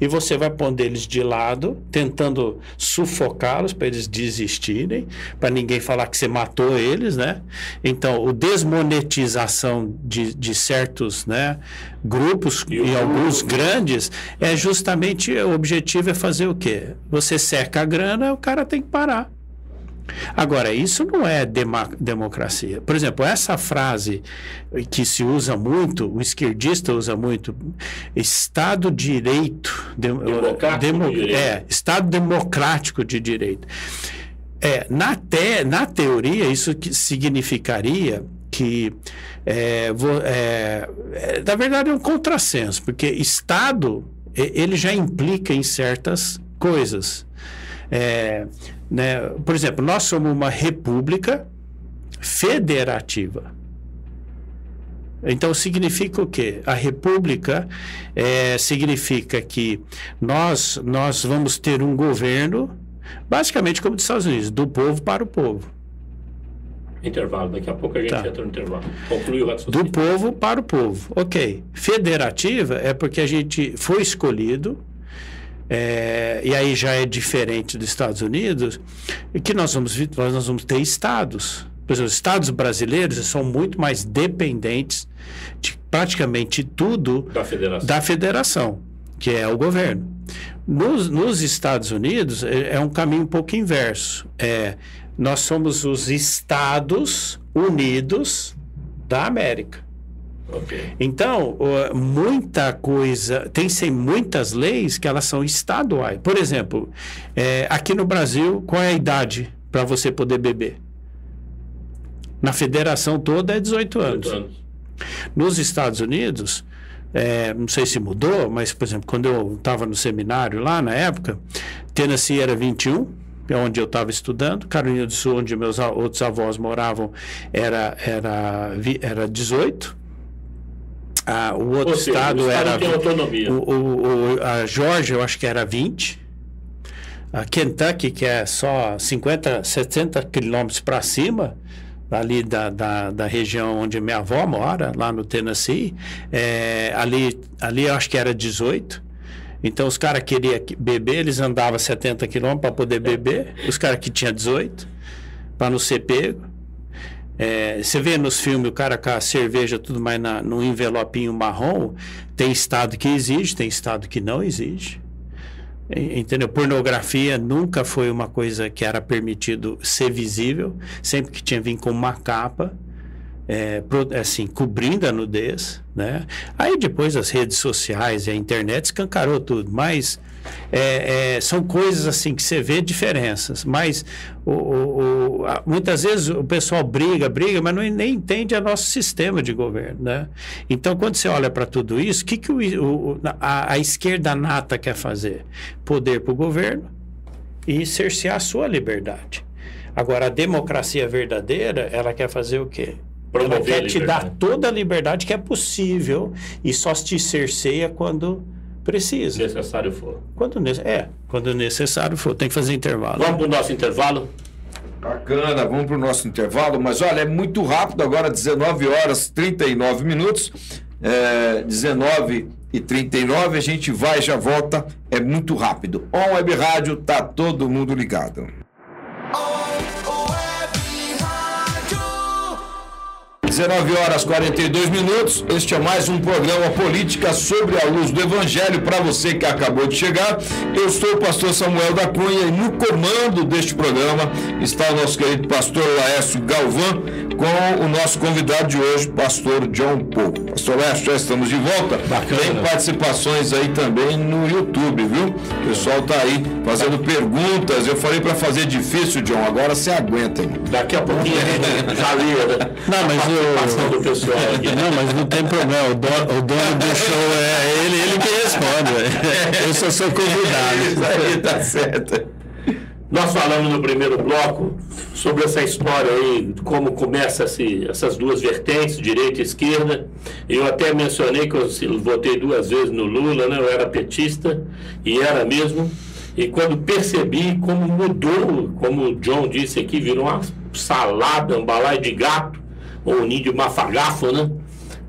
e você vai pondo eles de lado, tentando sufocá-los para eles desistirem, para ninguém falar que você matou eles, né? Então, o desmonetização de, de certos né, grupos e, e alguns grandes é justamente o objetivo é fazer o quê? Você cerca a grana, o cara tem que parar. Agora, isso não é democracia. Por exemplo, essa frase que se usa muito, o esquerdista usa muito, Estado direito, demo, de direito. É, Estado democrático de direito. É, na, te, na teoria, isso que significaria que, é, é, é, na verdade, é um contrassenso, porque Estado ele já implica em certas coisas. É, né? Por exemplo, nós somos uma república federativa. Então significa o quê? A república é, significa que nós, nós vamos ter um governo, basicamente como dos Estados Unidos, do povo para o povo. Intervalo, daqui a pouco a gente tá. entra no intervalo. Conclui o raciocínio. Do povo para o povo. Ok. Federativa é porque a gente foi escolhido é, e aí já é diferente dos Estados Unidos, que nós vamos, nós vamos ter estados. Por exemplo, os estados brasileiros são muito mais dependentes de praticamente tudo Da federação. da federação, que é o governo. Nos, nos Estados Unidos é, é um caminho um pouco inverso. É, nós somos os Estados Unidos da América. Então, muita coisa, tem sem muitas leis que elas são estaduais. Por exemplo, é, aqui no Brasil, qual é a idade para você poder beber? Na federação toda é 18 anos. Oito anos. Nos Estados Unidos, é, não sei se mudou, mas, por exemplo, quando eu estava no seminário lá na época, Tennessee era 21, é onde eu estava estudando, Carolina do Sul, onde meus outros avós moravam, era, era, era 18. Ah, o outro Ou seja, estado, o estado era. tem autonomia. O, o, o- a Georgia, eu acho que era 20. A Kentucky, que é só 50, 70 quilômetros para cima, ali da, da, da região onde minha avó mora, lá no Tennessee, é, ali, ali eu acho que era 18. Então, os caras queriam que- beber, eles andavam 70 quilômetros para poder beber. Os caras que tinham 18, para não ser pego. É, você vê nos filmes o cara com a cerveja tudo mais na, num envelopinho marrom. Tem estado que exige, tem estado que não exige. Entendeu? Pornografia nunca foi uma coisa que era permitido ser visível, sempre que tinha vindo com uma capa, é, assim, cobrindo a nudez, né? Aí depois as redes sociais e a internet escancarou tudo, mas é, é, são coisas assim que você vê diferenças, mas o- o- o- a- muitas vezes o pessoal briga, briga, mas não, nem entende o nosso sistema de governo, né? Então, quando você olha para tudo isso, o que, que o, o- a, a esquerda nata quer fazer? Poder para o governo e cercear a sua liberdade. Agora, a democracia verdadeira, ela quer fazer o quê? ela Promover a quer te dar toda a liberdade que é possível e só te cerceia quando precisa. Se necessário for. Quando, ne- é, quando necessário for. Tem que fazer intervalo. Vamos para o nosso intervalo? Bacana, vamos para o nosso intervalo, mas olha, é muito rápido agora, 19 horas 39 minutos, é, 19 e 39, a gente vai e já volta, é muito rápido. On Web Rádio, tá todo mundo ligado. 19 horas 42 minutos. Este é mais um programa Política sobre a luz do Evangelho para você que acabou de chegar. Eu sou o pastor Samuel da Cunha e no comando deste programa está o nosso querido pastor Laércio Galvão com o nosso convidado de hoje, pastor John Paul. Pastor Laércio, já estamos de volta. Bacana. Tem participações aí também no YouTube, viu? O pessoal tá aí fazendo perguntas. Eu falei para fazer difícil, John. Agora você aguenta, hein? Daqui a pouquinho a gente já lê né? Não, mas a o- do pessoal aqui. Não, mas não tem problema. O dono, o dono do show é ele, ele que responde. Eu só sou Isso convidado. aí tá certo. Nós falamos no primeiro bloco sobre essa história aí, como começa esse, essas duas vertentes, direita e esquerda. Eu até mencionei que eu se- votei duas vezes no Lula, né? Eu era petista e era mesmo. E quando percebi como mudou, como o John disse aqui, virou uma salada, um balaio de gato, ou um ninho de mafagafo, né?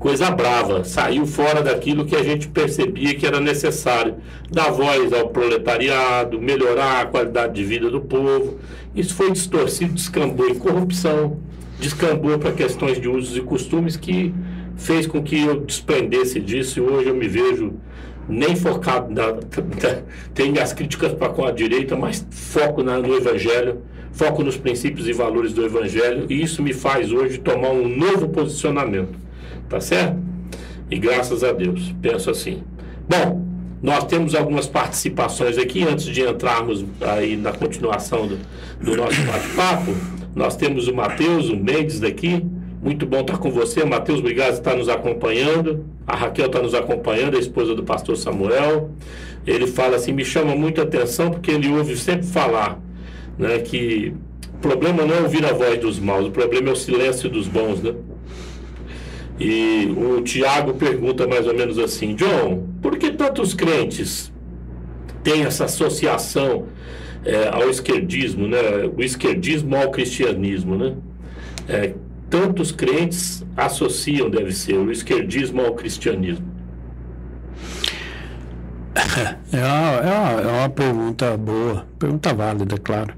Coisa brava, saiu fora daquilo que a gente percebia que era necessário, dar voz ao proletariado, melhorar a qualidade de vida do povo. Isso foi distorcido, descambou em corrupção, descambou para questões de usos e costumes que fez com que eu desprendesse disso e hoje eu me vejo nem focado na, tem as críticas para com a direita, mas foco na- no evangelho, foco nos princípios e valores do evangelho, e isso me faz hoje tomar um novo posicionamento. Tá certo? E graças a Deus, penso assim. Bom, nós temos algumas participações aqui antes de entrarmos aí na continuação do, do nosso bate-papo. Nós temos o Matheus, o Mendes daqui. Muito bom estar com você, Matheus. Obrigado por estar nos acompanhando. A Raquel está nos acompanhando, a esposa do pastor Samuel. Ele fala assim: me chama muita atenção porque ele ouve sempre falar né, que o problema não é ouvir a voz dos maus, o problema é o silêncio dos bons, né? E o Tiago pergunta mais ou menos assim: John, por que tantos crentes têm essa associação eh, ao esquerdismo, né? O esquerdismo ao cristianismo, né? Eh, tantos crentes associam, deve ser, o esquerdismo ao cristianismo. É uma, é, uma, é uma pergunta boa, pergunta válida, claro.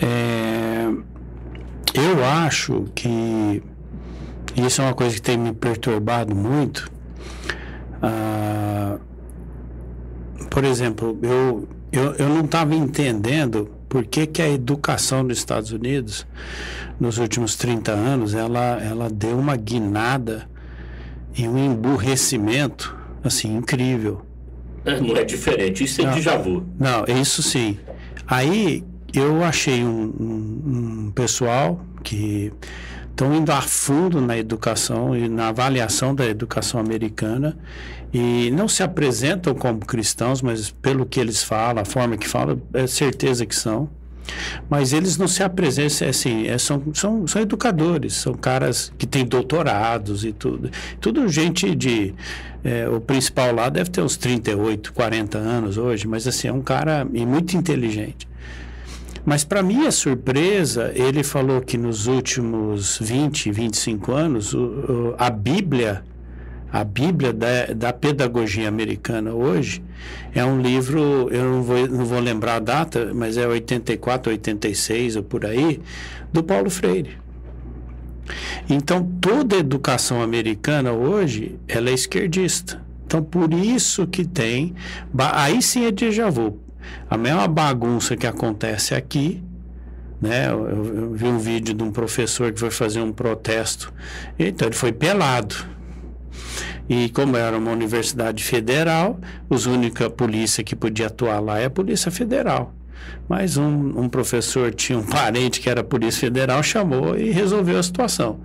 É, eu acho que isso é uma coisa que tem me perturbado muito. Ah, por exemplo, eu, eu, eu não estava entendendo por que, que a educação nos Estados Unidos, nos últimos 30 anos, ela, ela deu uma guinada e um emburrecimento, assim, incrível. É, não é diferente, isso é Não. déjà vu. Não, isso sim. Aí eu achei um, um- um pessoal que estão indo a fundo na educação e na avaliação da educação americana e não se apresentam como cristãos, mas pelo que eles falam, a forma que falam, é certeza que são. Mas eles não se apresentam, é assim, é, são, são, são educadores, são caras que têm doutorados e tudo. Tudo gente de. é, o principal lá deve ter uns 38, 40 anos hoje, mas assim, é um cara muito inteligente. Mas para minha surpresa, ele falou que nos últimos 20, 25 anos, o- o- a Bíblia, a Bíblia da, da pedagogia americana hoje, é um livro, eu não vou, não vou lembrar a data, mas é 84, 86 ou por aí, do Paulo Freire. Então, toda a educação americana hoje, ela é esquerdista. Então, por isso que tem... Aí sim é déjà vu. A mesma bagunça que acontece aqui, né? Eu, eu- vi um vídeo de um professor que foi fazer um protesto. Então, ele foi pelado. E como era uma universidade federal, os única polícia que podia atuar lá é a Polícia Federal. Mas um, um professor tinha um parente que era Polícia Federal, chamou e resolveu a situação.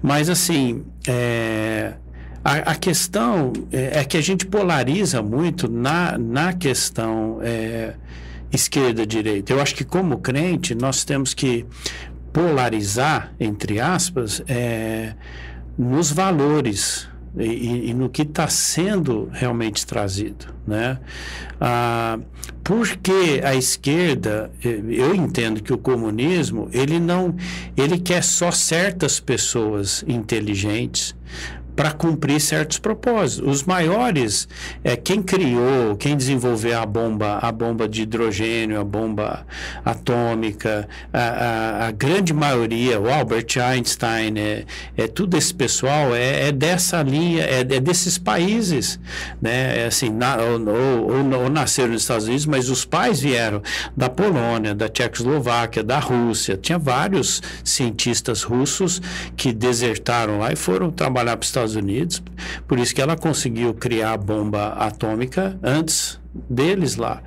Mas assim, é, a, a questão é, é que a gente polariza muito na, na questão é, esquerda-direita. Eu acho que como crente nós temos que polarizar, entre aspas, é, nos valores e, e- no que está sendo realmente trazido, né? Ah, porque a esquerda, eh, eu entendo que o comunismo ele não, ele quer só certas pessoas inteligentes para cumprir certos propósitos. Os maiores, é quem criou, quem desenvolveu a bomba, a bomba de hidrogênio, a bomba atômica, a, a- a grande maioria, o Albert Einstein, é, é tudo esse pessoal é, é dessa linha, é, é desses países, né? É assim, na- ou, ou- ou- nasceram nos Estados Unidos, mas os pais vieram da Polônia, da Tchecoslováquia, da Rússia. Tinha vários cientistas russos que desertaram lá e foram trabalhar para os Estados Unidos. Por isso que ela conseguiu criar a bomba atômica antes deles lá.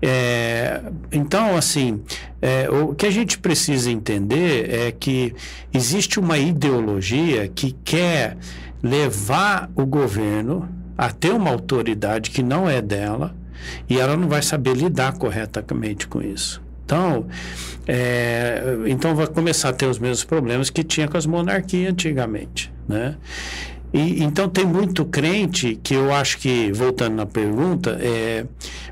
É, então, assim, é, o que a gente precisa entender é que existe uma ideologia que quer levar o governo a ter uma autoridade que não é dela e ela não vai saber lidar corretamente com isso. Então, é, então vai começar a ter os mesmos problemas que tinha com as monarquias antigamente, né? E, então tem muito crente que eu acho que, voltando na pergunta, é,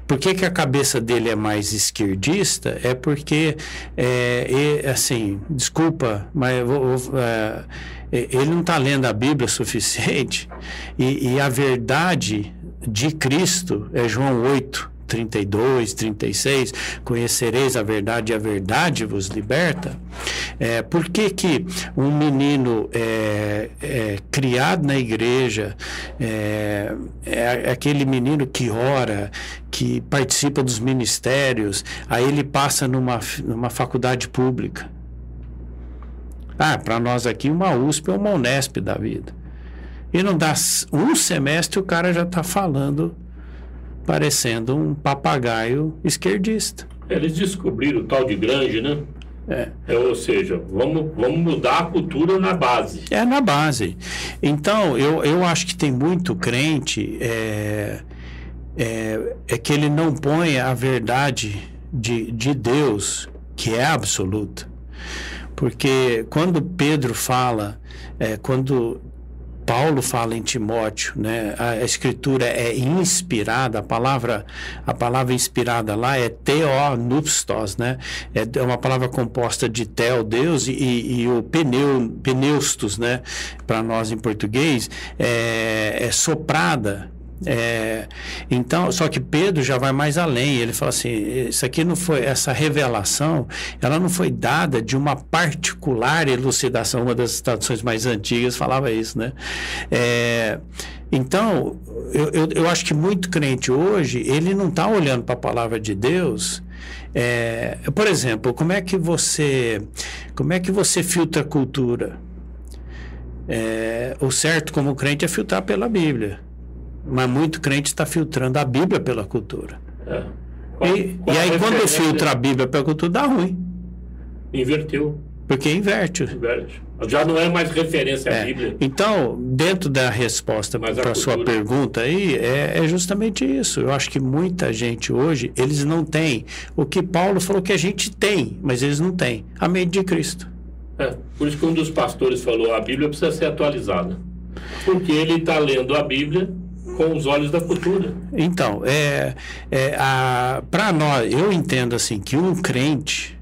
por que, que a cabeça dele é mais esquerdista? É porque, é, e, assim, desculpa, mas vou- vou, é, ele não está lendo a Bíblia o suficiente e, e a verdade de Cristo é João 8, 32, 36, conhecereis a verdade e a verdade vos liberta. É, por que, que um menino é, é criado na igreja, é, é aquele menino que ora, que participa dos ministérios, aí ele passa numa, numa faculdade pública? Ah, para nós aqui, uma USP ou uma Unesp da vida. E não dá um semestre, o cara já está falando parecendo um papagaio esquerdista. Eles descobriram o tal de grande, né? É. É, ou seja, vamos, vamos mudar a cultura na base. É na base. Então, eu, eu acho que tem muito crente é, é, é que ele não põe a verdade de, de Deus, que é absoluta. Porque quando Pedro fala, é, quando Paulo fala em Timóteo, né? A escritura é inspirada, a palavra a palavra inspirada lá é theonupstos, né? É uma palavra composta de theo, Deus, e, e o pneu, pneustos, né? Para nós em português, é, é soprada É, então, só que Pedro já vai mais além. Ele fala assim: isso aqui não foi essa revelação, ela não foi dada de uma particular elucidação. Uma das traduções mais antigas falava isso, né? É, então, eu, eu, eu, acho que muito crente hoje ele não está olhando para a palavra de Deus. É, por exemplo, como é que você como é que você filtra a cultura? É, o certo como crente é filtrar pela Bíblia. Mas muito crente está filtrando a Bíblia pela cultura. É. Qual, e, qual e, aí, quando filtra a Bíblia pela cultura, dá ruim. Inverteu. Porque inverte. inverte. Já não é mais referência à é. Bíblia. Então, dentro da resposta para a sua pergunta aí, é, é, justamente isso. Eu acho que muita gente hoje, eles não têm o que Paulo falou que a gente tem, mas eles não têm. A mente de Cristo. É, por isso que um dos pastores falou, a Bíblia precisa ser atualizada. Porque ele está lendo a Bíblia com os olhos da cultura. Então, é, é para nós, eu entendo assim que um crente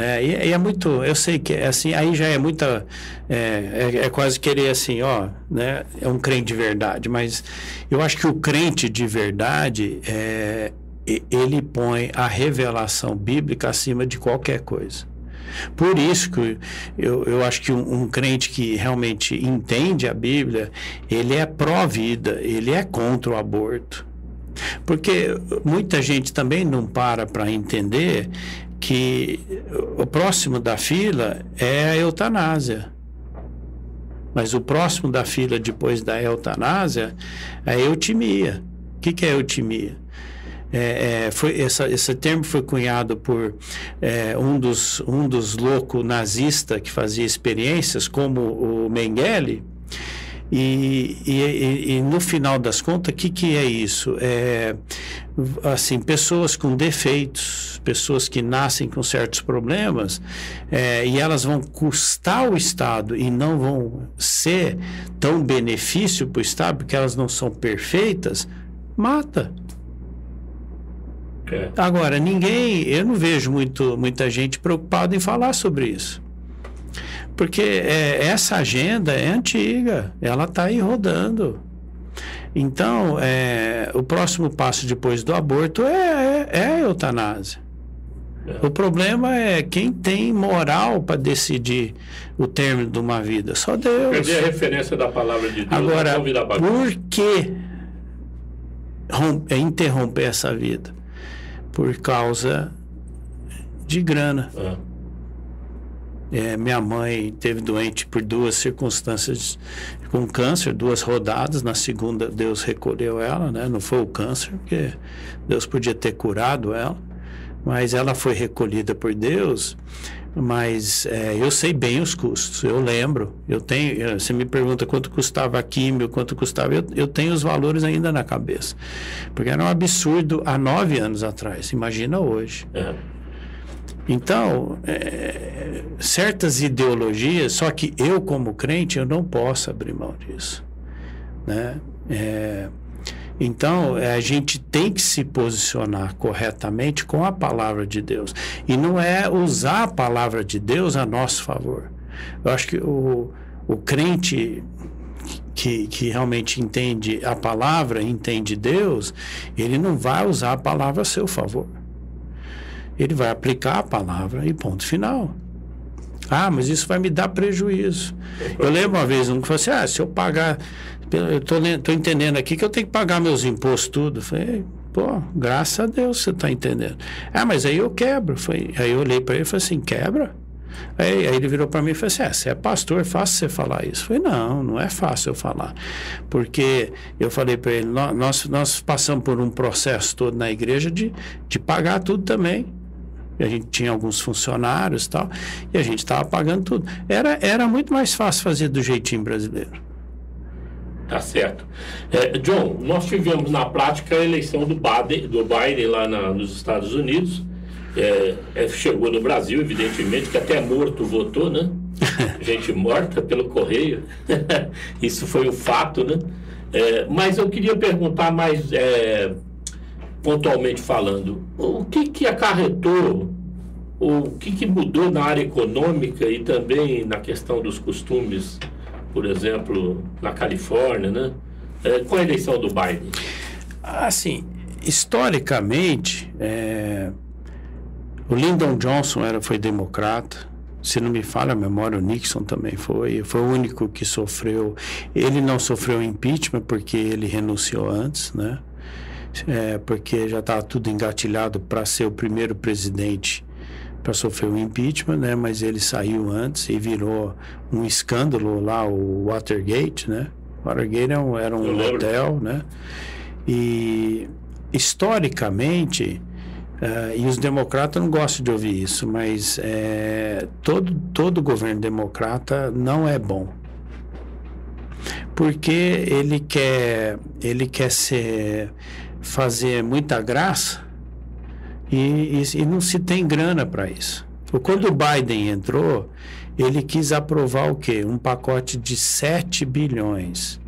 é, e, e, é muito, eu sei que assim, aí já é muita, é, é, é, quase querer assim, ó, né? É um crente de verdade, mas eu acho que o crente de verdade, é, ele põe a revelação bíblica acima de qualquer coisa. Por isso que eu, eu acho que um, um crente que realmente entende a Bíblia, ele é pró-vida, ele é contra o aborto. Porque muita gente também não para para entender que o próximo da fila é a eutanásia. Mas o próximo da fila depois da eutanásia é a eutimia. O que, que é eutimia? É, é, foi, essa, esse termo foi cunhado por é, um dos, um dos loucos nazistas que fazia experiências, como o Mengele. E, e, e, no final das contas, o que, que é isso? É, assim, pessoas com defeitos, pessoas que nascem com certos problemas, é, e elas vão custar o Estado e não vão ser tão benefício para o Estado, porque elas não são perfeitas, mata. É. Agora, ninguém, eu não vejo muito, muita gente preocupada em falar sobre isso. Porque é, essa agenda é antiga, ela está aí rodando. Então, é, o próximo passo depois do aborto é, é, é a eutanásia. É. O problema é quem tem moral para decidir o término de uma vida. Só Deus. Perder a referência da palavra de Deus. Agora, por que interromper essa vida? Por causa de grana. É. É, minha mãe teve doente por duas circunstâncias com câncer, duas rodadas. Na segunda, Deus recolheu ela, né? Não foi o câncer, porque Deus podia ter curado ela, mas ela foi recolhida por Deus mas é, eu sei bem os custos, eu lembro. Eu tenho, você me pergunta quanto custava a químio, quanto custava, eu, eu tenho os valores ainda na cabeça. Porque era um absurdo há nove anos atrás, imagina hoje. É. Então, é, certas ideologias, só que eu, como crente, eu não posso abrir mão disso. Né? É, então, é, a gente tem que se posicionar corretamente com a palavra de Deus. E não é usar a palavra de Deus a nosso favor. Eu acho que o, o crente que, que realmente entende a palavra, entende Deus, ele não vai usar a palavra a seu favor. Ele vai aplicar a palavra e ponto final. Ah, mas isso vai me dar prejuízo. Eu lembro uma vez um que falou assim: ah, se eu pagar eu estou entendendo aqui que eu tenho que pagar meus impostos tudo. Falei, pô, graças a Deus você está entendendo. Ah, mas aí eu quebro. Falei, aí eu olhei para ele e falei assim, quebra? Aí, aí ele virou para mim e falou assim, é, você é pastor, é fácil você falar isso. Falei, não, não é fácil eu falar. Porque eu falei para ele, nós, nós passamos por um processo todo na igreja de, de pagar tudo também. A gente tinha alguns funcionários e tal, e a gente estava pagando tudo. Era, era muito mais fácil fazer do jeitinho brasileiro. Tá certo. É, John, nós tivemos na prática a eleição do Biden, do Biden lá na, nos Estados Unidos. É, é, chegou no Brasil, evidentemente, que até morto votou, né? Gente morta pelo correio. Isso foi um fato, né? É, mas eu queria perguntar mais é, pontualmente falando, o que, que acarretou, o que, que mudou na área econômica e também na questão dos costumes por exemplo, na Califórnia, né? é, com a eleição do Biden? Assim, historicamente, é, o Lyndon Johnson era, foi democrata. Se não me falha a memória, o Nixon também foi. Foi o único que sofreu. Ele não sofreu impeachment porque ele renunciou antes, né? É, porque já estava tudo engatilhado para ser o primeiro presidente para sofrer o impeachment, né? Mas ele saiu antes e virou um escândalo lá, o Watergate, né? Watergate era um, era um hotel, né? E historicamente, uh, e os democratas não gostam de ouvir isso, mas é, todo, todo governo democrata não é bom. Porque ele quer, ele quer ser, fazer muita graça e, e, e não se tem grana para isso. Quando o Biden entrou, ele quis aprovar o quê? Um pacote de 7 bilhões.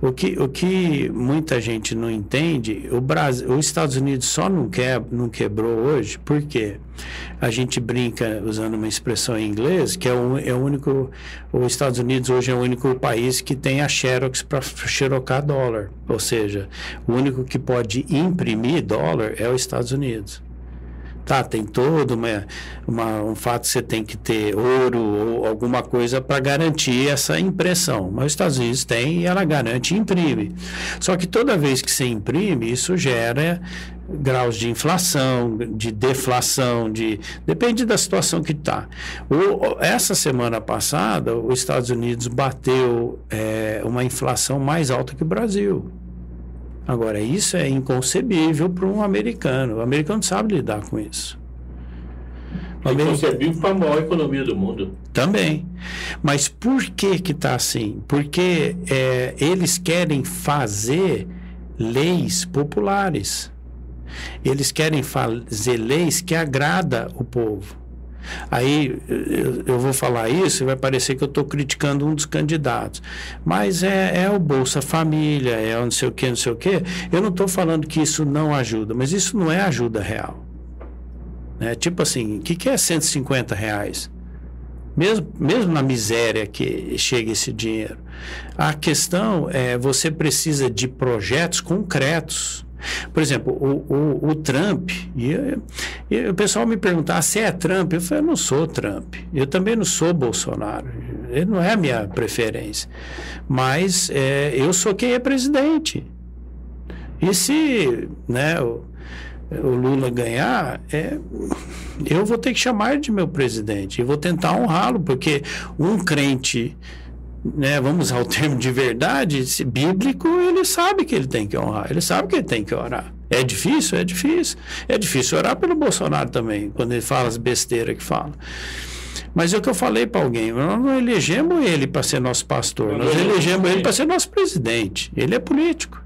O que, o que muita gente não entende, o Brasil, os Estados Unidos só não, que, não quebrou hoje, porque a gente brinca usando uma expressão em inglês, que é o, é o único, os Estados Unidos hoje é o único país que tem a Xerox para xerocar dólar, ou seja, o único que pode imprimir dólar é os Estados Unidos. Tá, tem todo uma, uma, um fato você tem que ter ouro ou alguma coisa para garantir essa impressão. Mas os Estados Unidos tem e ela garante e imprime. Só que toda vez que você imprime, isso gera graus de inflação, de deflação, de depende da situação que está. Essa semana passada, os Estados Unidos bateu é, uma inflação mais alta que o Brasil. Agora, isso é inconcebível para um americano. O americano sabe lidar com isso. É inconcebível para a maior economia do mundo. Também. Mas por que que está assim? Porque é, eles querem fazer leis populares. Eles querem fazer leis que agrada o povo. Aí eu, vou falar isso e vai parecer que eu estou criticando um dos candidatos. Mas é, é o Bolsa Família, é o não sei o que, não sei o que. Eu não estou falando que isso não ajuda, mas isso não é ajuda real. É, tipo assim, o que, que é 150 reais? Mesmo, mesmo na miséria que chega esse dinheiro. A questão é você precisa de projetos concretos por exemplo, o, o, o Trump, e, e, o pessoal me perguntar se é Trump, eu falei, eu não sou Trump, eu também não sou Bolsonaro, ele não é a minha preferência, mas é, eu sou quem é presidente. E se né, o, o Lula ganhar, é, eu vou ter que chamar de meu presidente. E vou tentar honrá-lo, porque um crente né, vamos ao termo de verdade, bíblico, ele sabe que ele tem que honrar, ele sabe que ele tem que orar. É difícil? É difícil. É difícil orar pelo Bolsonaro também, quando ele fala as besteiras que fala. Mas é o que eu falei para alguém, nós não elegemos ele para ser nosso pastor, nós elegemos ele para ser nosso presidente. Ele é político.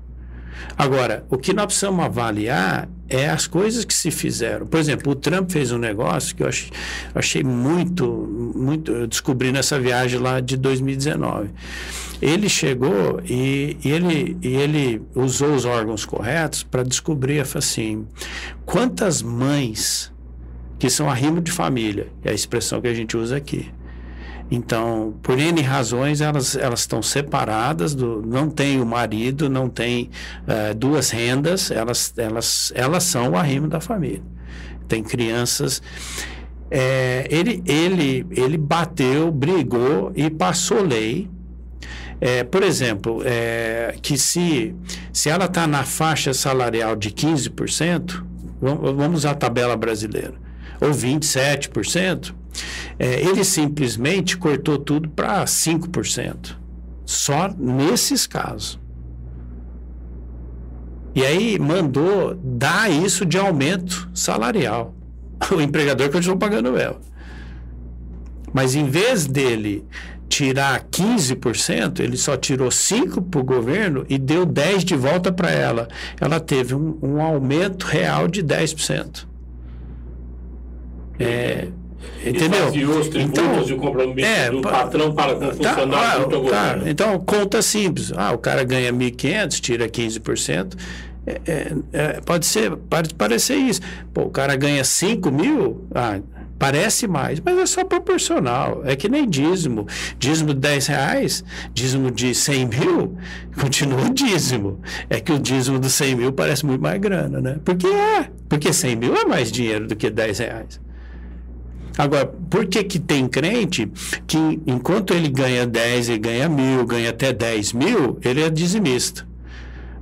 Agora, o que nós precisamos avaliar é as coisas que se fizeram. Por exemplo, o Trump fez um negócio que eu achei, achei muito, muito. Eu descobri nessa viagem lá de 2019. Ele chegou e, e ele, e ele usou os órgãos corretos para descobrir assim, quantas mães que são arrimo de família, é a expressão que a gente usa aqui então, por N razões, elas, elas estão separadas, do, não tem o marido, não tem uh, duas rendas, elas, elas, elas são o arrimo da família. Tem crianças. É, ele, ele, ele bateu, brigou e passou lei. É, por exemplo, é, que se, se ela está na faixa salarial de 15%, vamos usar a tabela brasileira, ou 27%, é, ele simplesmente cortou tudo para 5%. Só nesses casos. E aí mandou dar isso de aumento salarial. O empregador continuou pagando ela. Mas em vez dele tirar 15%, ele só tirou 5% para o governo e deu 10% de volta para ela. Ela teve um, um, aumento real de 10%. É, Entendeu? os tributos então, e o compromisso é, do patrão para com o tá, funcionário ah, tá, Então, conta simples. Ah, o cara ganha 1.500, tira 15%. É, é, é, pode ser, pode parecer isso. Pô, o cara ganha 5 mil, ah, Parece mais, mas é só proporcional. É que nem dízimo. Dízimo de 10 reais, dízimo de 100 mil, continua dízimo. É que o dízimo dos 100 mil parece muito mais grana, né? Porque é. Porque 100 mil é mais dinheiro do que 10 reais. Agora, por que, que tem crente que enquanto ele ganha 10 e ganha mil, ganha até 10 mil, ele é dizimista?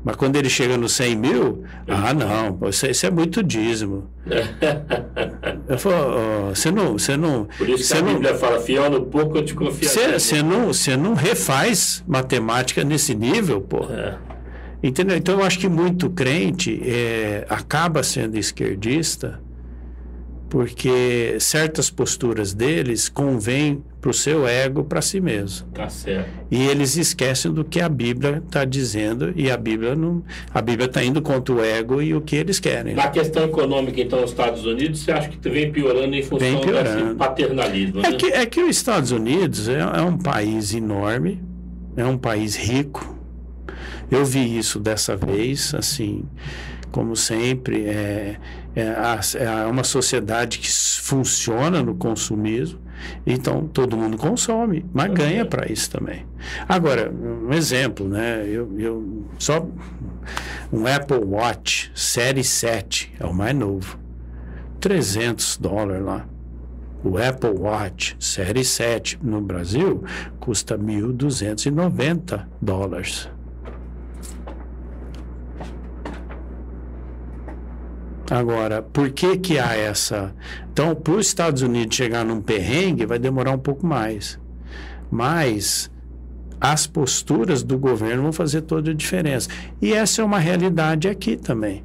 Mas quando ele chega no 100 mil, ah, não, isso, isso é muito dízimo. eu falo, oh, você não, você não. Por isso que a não, Bíblia fala, fiel no pouco eu te confio. Você, não, você não refaz matemática nesse nível, pô. É. Entendeu? Então eu acho que muito crente é, acaba sendo esquerdista porque certas posturas deles convêm para o seu ego, para si mesmo. Tá certo. E eles esquecem do que a Bíblia está dizendo e a Bíblia não, a Bíblia está indo contra o ego e o que eles querem. Na questão econômica, então, os Estados Unidos, você acha que vem piorando em função Vem piorando. desse paternalismo? É né? que, é que os Estados Unidos é, é um país enorme, é um país rico. Eu vi isso dessa vez, assim, como sempre, é, é, é uma sociedade que funciona no consumismo, então todo mundo consome, mas ganha para isso também. Agora, um exemplo, né? Eu, eu só um Apple Watch Série 7 é o mais novo, 300 dólares lá. O Apple Watch Série 7 no Brasil custa 1.290 dólares. Agora, por que que há essa... Então, para os Estados Unidos chegar num perrengue, vai demorar um pouco mais. Mas as posturas do governo vão fazer toda a diferença. E essa é uma realidade aqui também.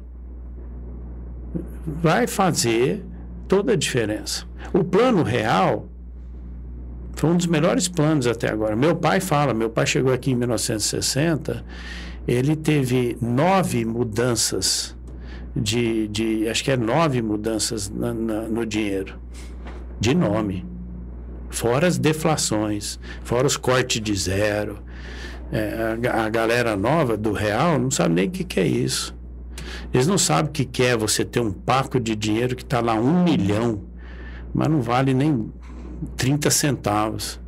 Vai fazer toda a diferença. O plano real foi um dos melhores planos até agora. Meu pai fala, meu pai chegou aqui em 1960, ele teve nove mudanças de, de acho que é nove mudanças na- na- no dinheiro, de nome. Fora as deflações, fora os cortes de zero. É, a, a galera nova do real não sabe nem o que, que é isso. Eles não sabem o que, que é você ter um paco de dinheiro que está lá um milhão, mas não vale nem 30 centavos.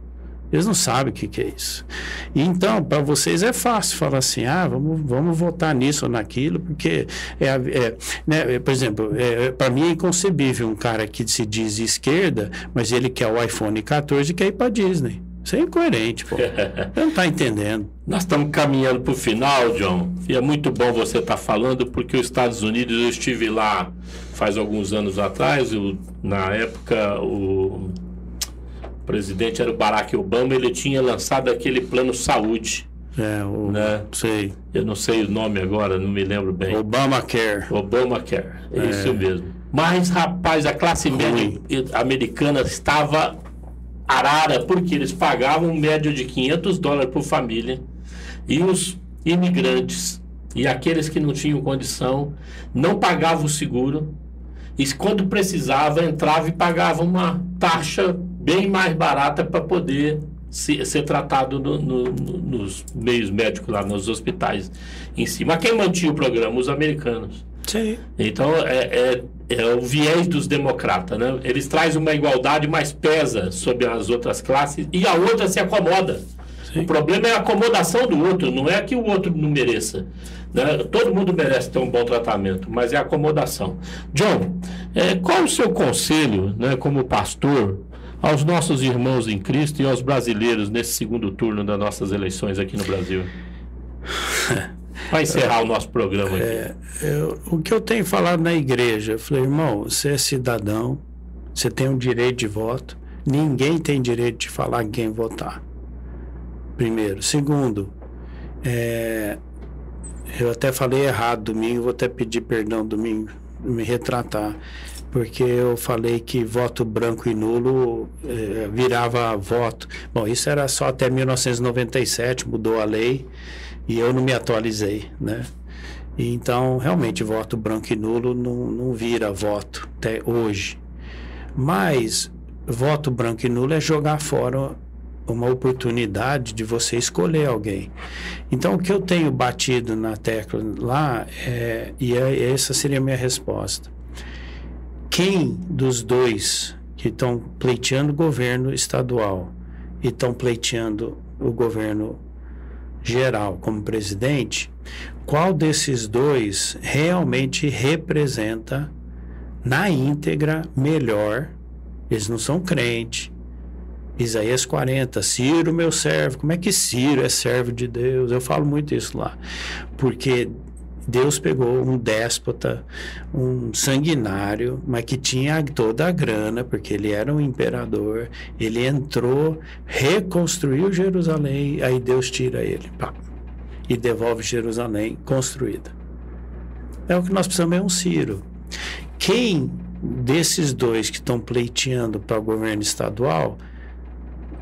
Eles não sabem o que, que é isso. Então, para vocês é fácil falar assim: ah, vamos, vamos votar nisso ou naquilo, porque, é, é, né, é, por exemplo, para mim é inconcebível um cara que se diz esquerda, mas ele quer o iPhone 14 e quer ir para Disney. Isso é incoerente, pô. Ele não está entendendo. Nós estamos caminhando para o final, John. E é muito bom você estar falando, porque os Estados Unidos, eu estive lá faz alguns anos atrás, eu- na época o presidente era o Barack Obama, ele tinha lançado aquele plano saúde, É, o, né? sei. Eu não sei o nome agora, não me lembro bem. Obamacare. Obamacare, é isso mesmo. Mas, rapaz, a classe média americana estava arara, porque eles pagavam um médio de 500 dólares por família. E os imigrantes e aqueles que não tinham condição não pagavam o seguro. E quando precisava, entrava e pagava uma taxa bem mais barata para poder se- ser tratado no- no- no- nos meios médicos lá, nos hospitais em si. Mas quem mantinha o programa? Os americanos. Sei. Então, é, é, é o viés dos democratas, né? Eles trazem uma igualdade, mas pesa sobre as outras classes e a outra se acomoda. O problema é a acomodação do outro, não é que o outro não mereça. né? Todo mundo merece ter um bom tratamento, mas é a acomodação. John, é, qual o seu conselho, né, como pastor, aos nossos irmãos em Cristo e aos brasileiros nesse segundo turno das nossas eleições aqui no Brasil? Para encerrar o nosso programa aqui. Eu- o que eu tenho falado na igreja, eu falei, irmão, você é cidadão, você tem o direito de voto, ninguém tem direito de falar em quem votar. Primeiro. Segundo, é, eu até falei errado domingo, vou até pedir perdão domingo, me retratar, porque eu falei que voto branco e nulo é, virava voto. Bom, isso era só até 1997, mudou a lei e eu não me atualizei, né? Então, realmente, voto branco e nulo não, não vira voto até hoje. Mas voto branco e nulo é jogar fora uma oportunidade de você escolher alguém. Então, o que eu tenho batido na tecla lá, é, e é- essa seria a minha resposta. Quem dos dois que estão pleiteando o governo estadual e estão pleiteando o governo geral como presidente, qual desses dois realmente representa na íntegra melhor? Eles não são crentes. Isaías 40, Ciro, meu servo. Como é que Ciro é servo de Deus? Eu falo muito isso lá. Porque Deus pegou um déspota, um sanguinário, mas que tinha toda a grana, porque ele era um imperador. Ele entrou, reconstruiu Jerusalém, aí Deus tira ele pá, e devolve Jerusalém construída. É o que nós precisamos, é um Ciro. Quem desses dois que estão pleiteando para o governo estadual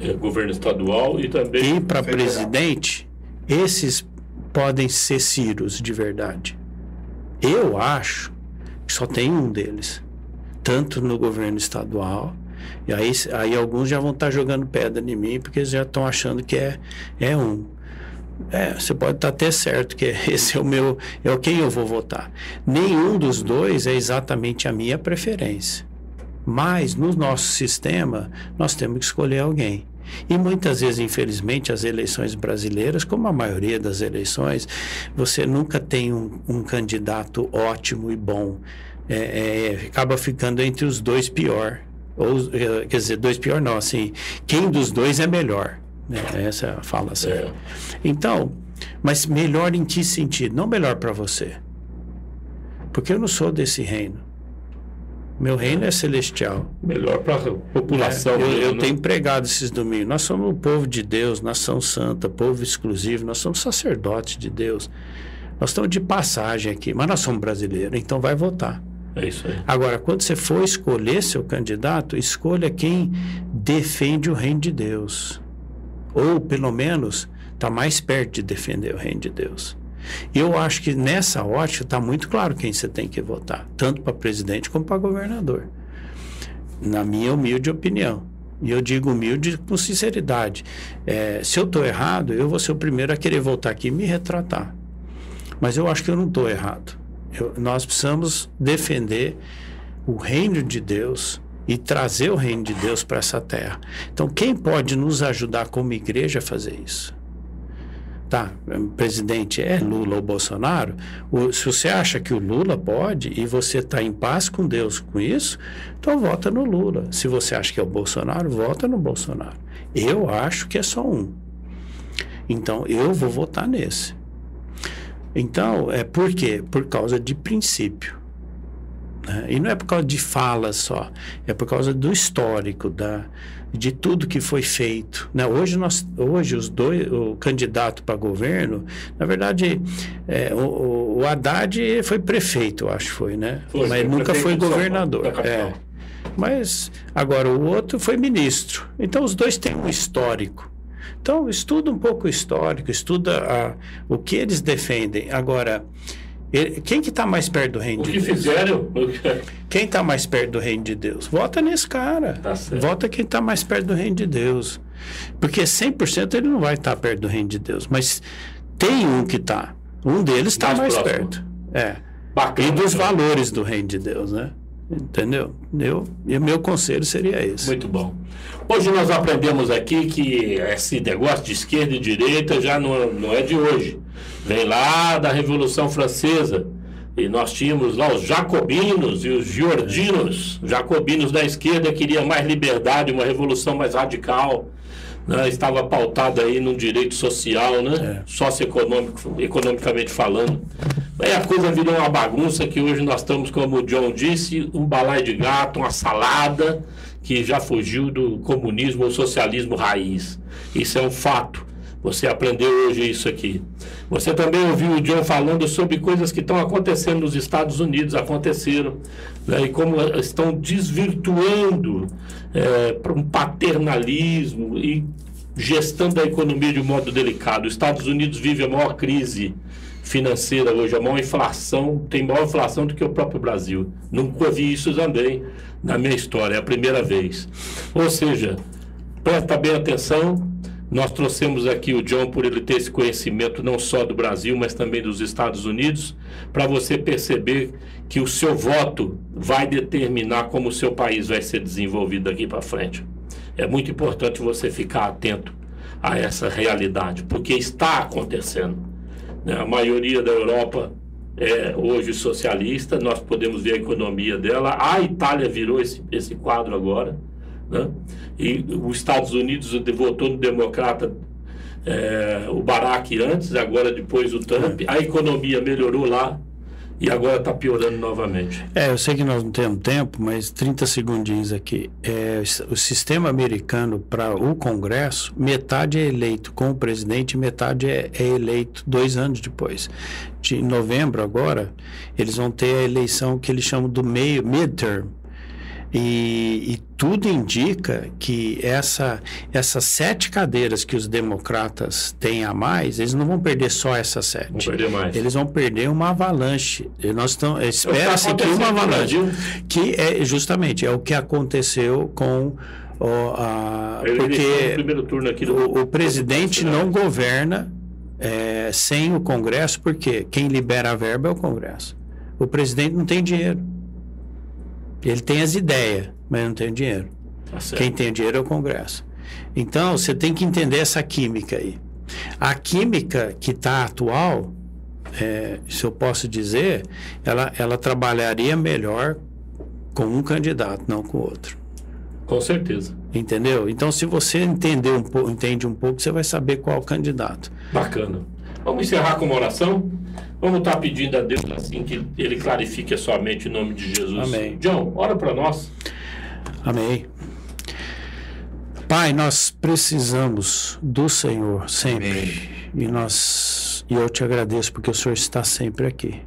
É, governo estadual e também e para presidente, esses podem ser Ciros de verdade. Eu acho que só tem um deles, tanto no governo estadual. E aí, aí alguns já vão estar jogando pedra em mim, porque eles já estão achando que é, é um. É, você pode estar até certo que esse é o meu, é o quem eu vou votar. Nenhum dos dois é exatamente a minha preferência. Mas no nosso sistema, nós temos que escolher alguém. E muitas vezes, infelizmente, as eleições brasileiras, como a maioria das eleições, você nunca tem um, um candidato ótimo e bom. É, é, acaba ficando entre os dois pior. Ou, eh, quer dizer, dois pior não, assim, quem dos dois é melhor? Né? Essa é a fala certa. Então, mas melhor em que sentido? Não melhor para você. Porque eu não sou desse reino. Meu reino é celestial. melhor para a população. É, eu, eu né? tenho pregado esses domingos. Nós somos o povo de Deus, nação santa, povo exclusivo, nós somos sacerdotes de Deus. Nós estamos de passagem aqui, mas nós somos brasileiros, então vai votar. É isso aí. Agora, quando você for escolher seu candidato, escolha quem defende o reino de Deus. Ou, pelo menos, está mais perto de defender o reino de Deus. Eu acho que nessa ótica está muito claro quem você tem que votar, tanto para presidente como para governador. Na minha humilde opinião. E eu digo humilde com sinceridade. É, se eu estou errado, eu vou ser o primeiro a querer voltar aqui e me retratar. Mas eu acho que eu não estou errado. Eu- nós precisamos defender o reino de Deus e trazer o reino de Deus para essa terra. Então, quem pode nos ajudar como igreja a fazer isso? Tá, presidente é Lula ou Bolsonaro? O- se você acha que o Lula pode e você está em paz com Deus com isso, então vota no Lula. Se você acha que é o Bolsonaro, vota no Bolsonaro. Eu acho que é só um. Então, eu vou votar nesse. Então, é por quê? Por causa de princípio. né? E não é por causa de fala só, é por causa do histórico, da, de tudo que foi feito. Né? Hoje, nós, hoje os dois, o candidato para governo, na verdade, é, o, o- Haddad foi prefeito, acho que foi, né? Foi, Mas nunca foi governador. É. Mas agora o outro foi ministro. Então os dois têm um histórico. Então estuda um pouco o histórico, estuda a- o que eles defendem. Agora, ele- quem que está mais perto do reino O de que Deus? fizeram, Quem está mais perto do reino de Deus? Vota nesse cara. Tá. Vota quem está mais perto do reino de Deus. Porque 100% ele não vai estar perto do reino de Deus. Mas tem um que está. Um deles está Mais mais, perto. É. Bacana, E dos cara. valores do reino de Deus, né? Entendeu? Eu, e meu conselho seria esse. Muito bom. Hoje nós aprendemos aqui que esse negócio de esquerda e direita já não, não é de hoje. Vem lá da Revolução Francesa. E nós tínhamos lá os jacobinos e os giordinos. Os jacobinos da esquerda queriam mais liberdade, uma revolução mais radical. Né? Estava pautada aí num direito social, né? Socioeconômico, economicamente falando. Aí a coisa virou uma bagunça que hoje nós estamos, como o John disse, um balai de gato, uma salada que já fugiu do comunismo ou socialismo raiz. Isso é um fato. Você aprendeu hoje isso aqui. Você também ouviu o John falando sobre coisas que estão acontecendo nos Estados Unidos, aconteceram, né, e como estão desvirtuando para um paternalismo e gestando a economia de um modo delicado. Os Estados Unidos vive a maior crise financeira hoje, a maior inflação, tem maior inflação do que o próprio Brasil. Nunca vi isso também na minha história, é a primeira vez. Ou seja, presta bem atenção, Nós trouxemos aqui o John por ele ter esse conhecimento não só do Brasil, mas também dos Estados Unidos, para você perceber que o seu voto vai determinar como o seu país vai ser desenvolvido daqui para frente. É muito importante você ficar atento a essa realidade, porque está acontecendo. Né? A maioria da Europa é hoje socialista, nós podemos ver a economia dela. A Itália virou esse, esse quadro agora. Né? E os Estados Unidos votou no democrata é, o Barack antes, agora depois o Trump. A economia melhorou lá e agora está piorando novamente. É, eu sei que nós não temos tempo, mas 30 segundinhos aqui. É, o sistema americano para o Congresso, metade é eleito com o presidente, metade é, é eleito dois anos depois. De novembro agora, eles vão ter a eleição que eles chamam do meio midterm e, e, tudo indica que essa, essas sete cadeiras que os democratas têm a mais, eles não vão perder só essas sete. Vão perder mais. Eles vão perder uma avalanche. E nós estamos espera-se que uma avalanche, que é justamente é o que aconteceu com o, a, porque o, o presidente não governa é, sem o Congresso, porque quem libera a verba é o Congresso. O presidente não tem dinheiro. Ele tem as ideias, mas não tem o dinheiro. Tá Quem tem o dinheiro é o Congresso. Então, você tem que entender essa química aí. A química que está atual, é, se eu posso dizer, ela, ela trabalharia melhor com um candidato, não com o outro. Com certeza. Entendeu? Então, se você entender um pouco, entende um pouco, você vai saber qual o candidato. Bacana. Vamos encerrar com uma oração? Vamos estar pedindo a Deus assim que Ele clarifique a sua mente em nome de Jesus. Amém. John, ora para nós. Amém. Pai, nós precisamos do Senhor sempre. Amém. E nós e eu te agradeço porque o Senhor está sempre aqui.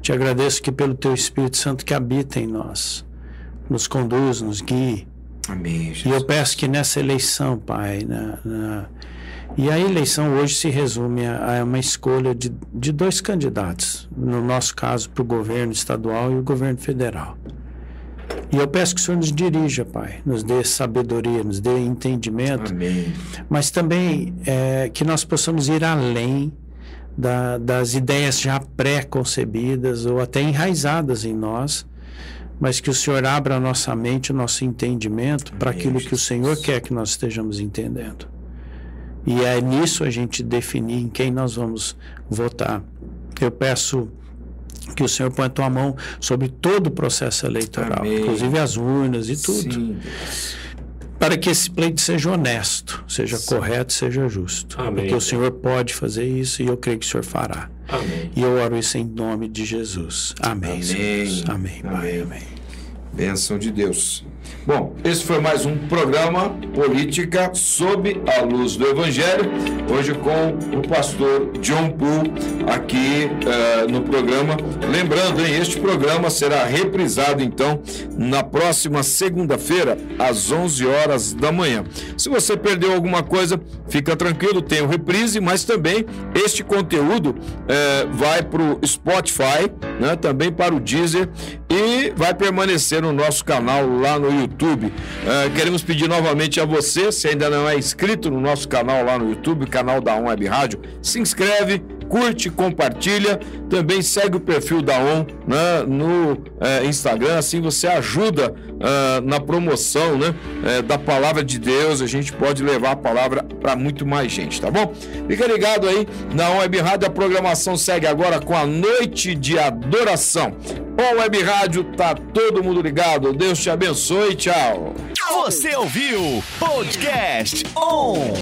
Te agradeço que pelo teu Espírito Santo que habita em nós, nos conduz, nos guie. Amém. Jesus. E eu peço que nessa eleição, Pai, na, na e a eleição hoje se resume a, uma escolha de, de dois candidatos, no nosso caso, para o governo estadual e o governo federal. E eu peço que o Senhor nos dirija, Pai, nos dê sabedoria, nos dê entendimento, Amém. mas também é, que nós possamos ir além da, das ideias já pré-concebidas ou até enraizadas em nós, mas que o Senhor abra a nossa mente, o nosso entendimento para aquilo que o Senhor quer que nós estejamos entendendo. E é nisso a gente definir em quem nós vamos votar. Eu peço que o Senhor ponha a tua mão sobre todo o processo eleitoral, Amém. inclusive as urnas e tudo. Sim. Para que esse pleito seja honesto, seja Sim. correto, seja justo. Amém. Porque o Senhor pode fazer isso e eu creio que o Senhor fará. Amém. E eu oro isso em nome de Jesus. Amém. Amém. Amém. Pai. Amém. Bênção de Deus. Bom, esse foi mais um programa Política sob a luz do Evangelho, hoje com o pastor John Poole aqui uh, no programa. Lembrando, hein, este programa será reprisado então na próxima segunda-feira, às 11 horas da manhã. Se você perdeu alguma coisa, fica tranquilo, tem o reprise, mas também este conteúdo uh, vai para o Spotify, né, também para o Deezer e vai permanecer no nosso canal lá no YouTube. YouTube. Uh, queremos pedir novamente a você, se ainda não é inscrito no nosso canal lá no YouTube, canal da On Web Rádio, se inscreve, curte, compartilha, também segue o perfil da ON né, no uh, Instagram, assim você ajuda uh, na promoção né, uh, da palavra de Deus, a gente pode levar a palavra para muito mais gente, tá bom? Fica ligado aí na On Web Rádio, a programação segue agora com a noite de adoração. On Web Rádio, tá todo mundo ligado, Deus te abençoe, tchau. Você ouviu Podcast On.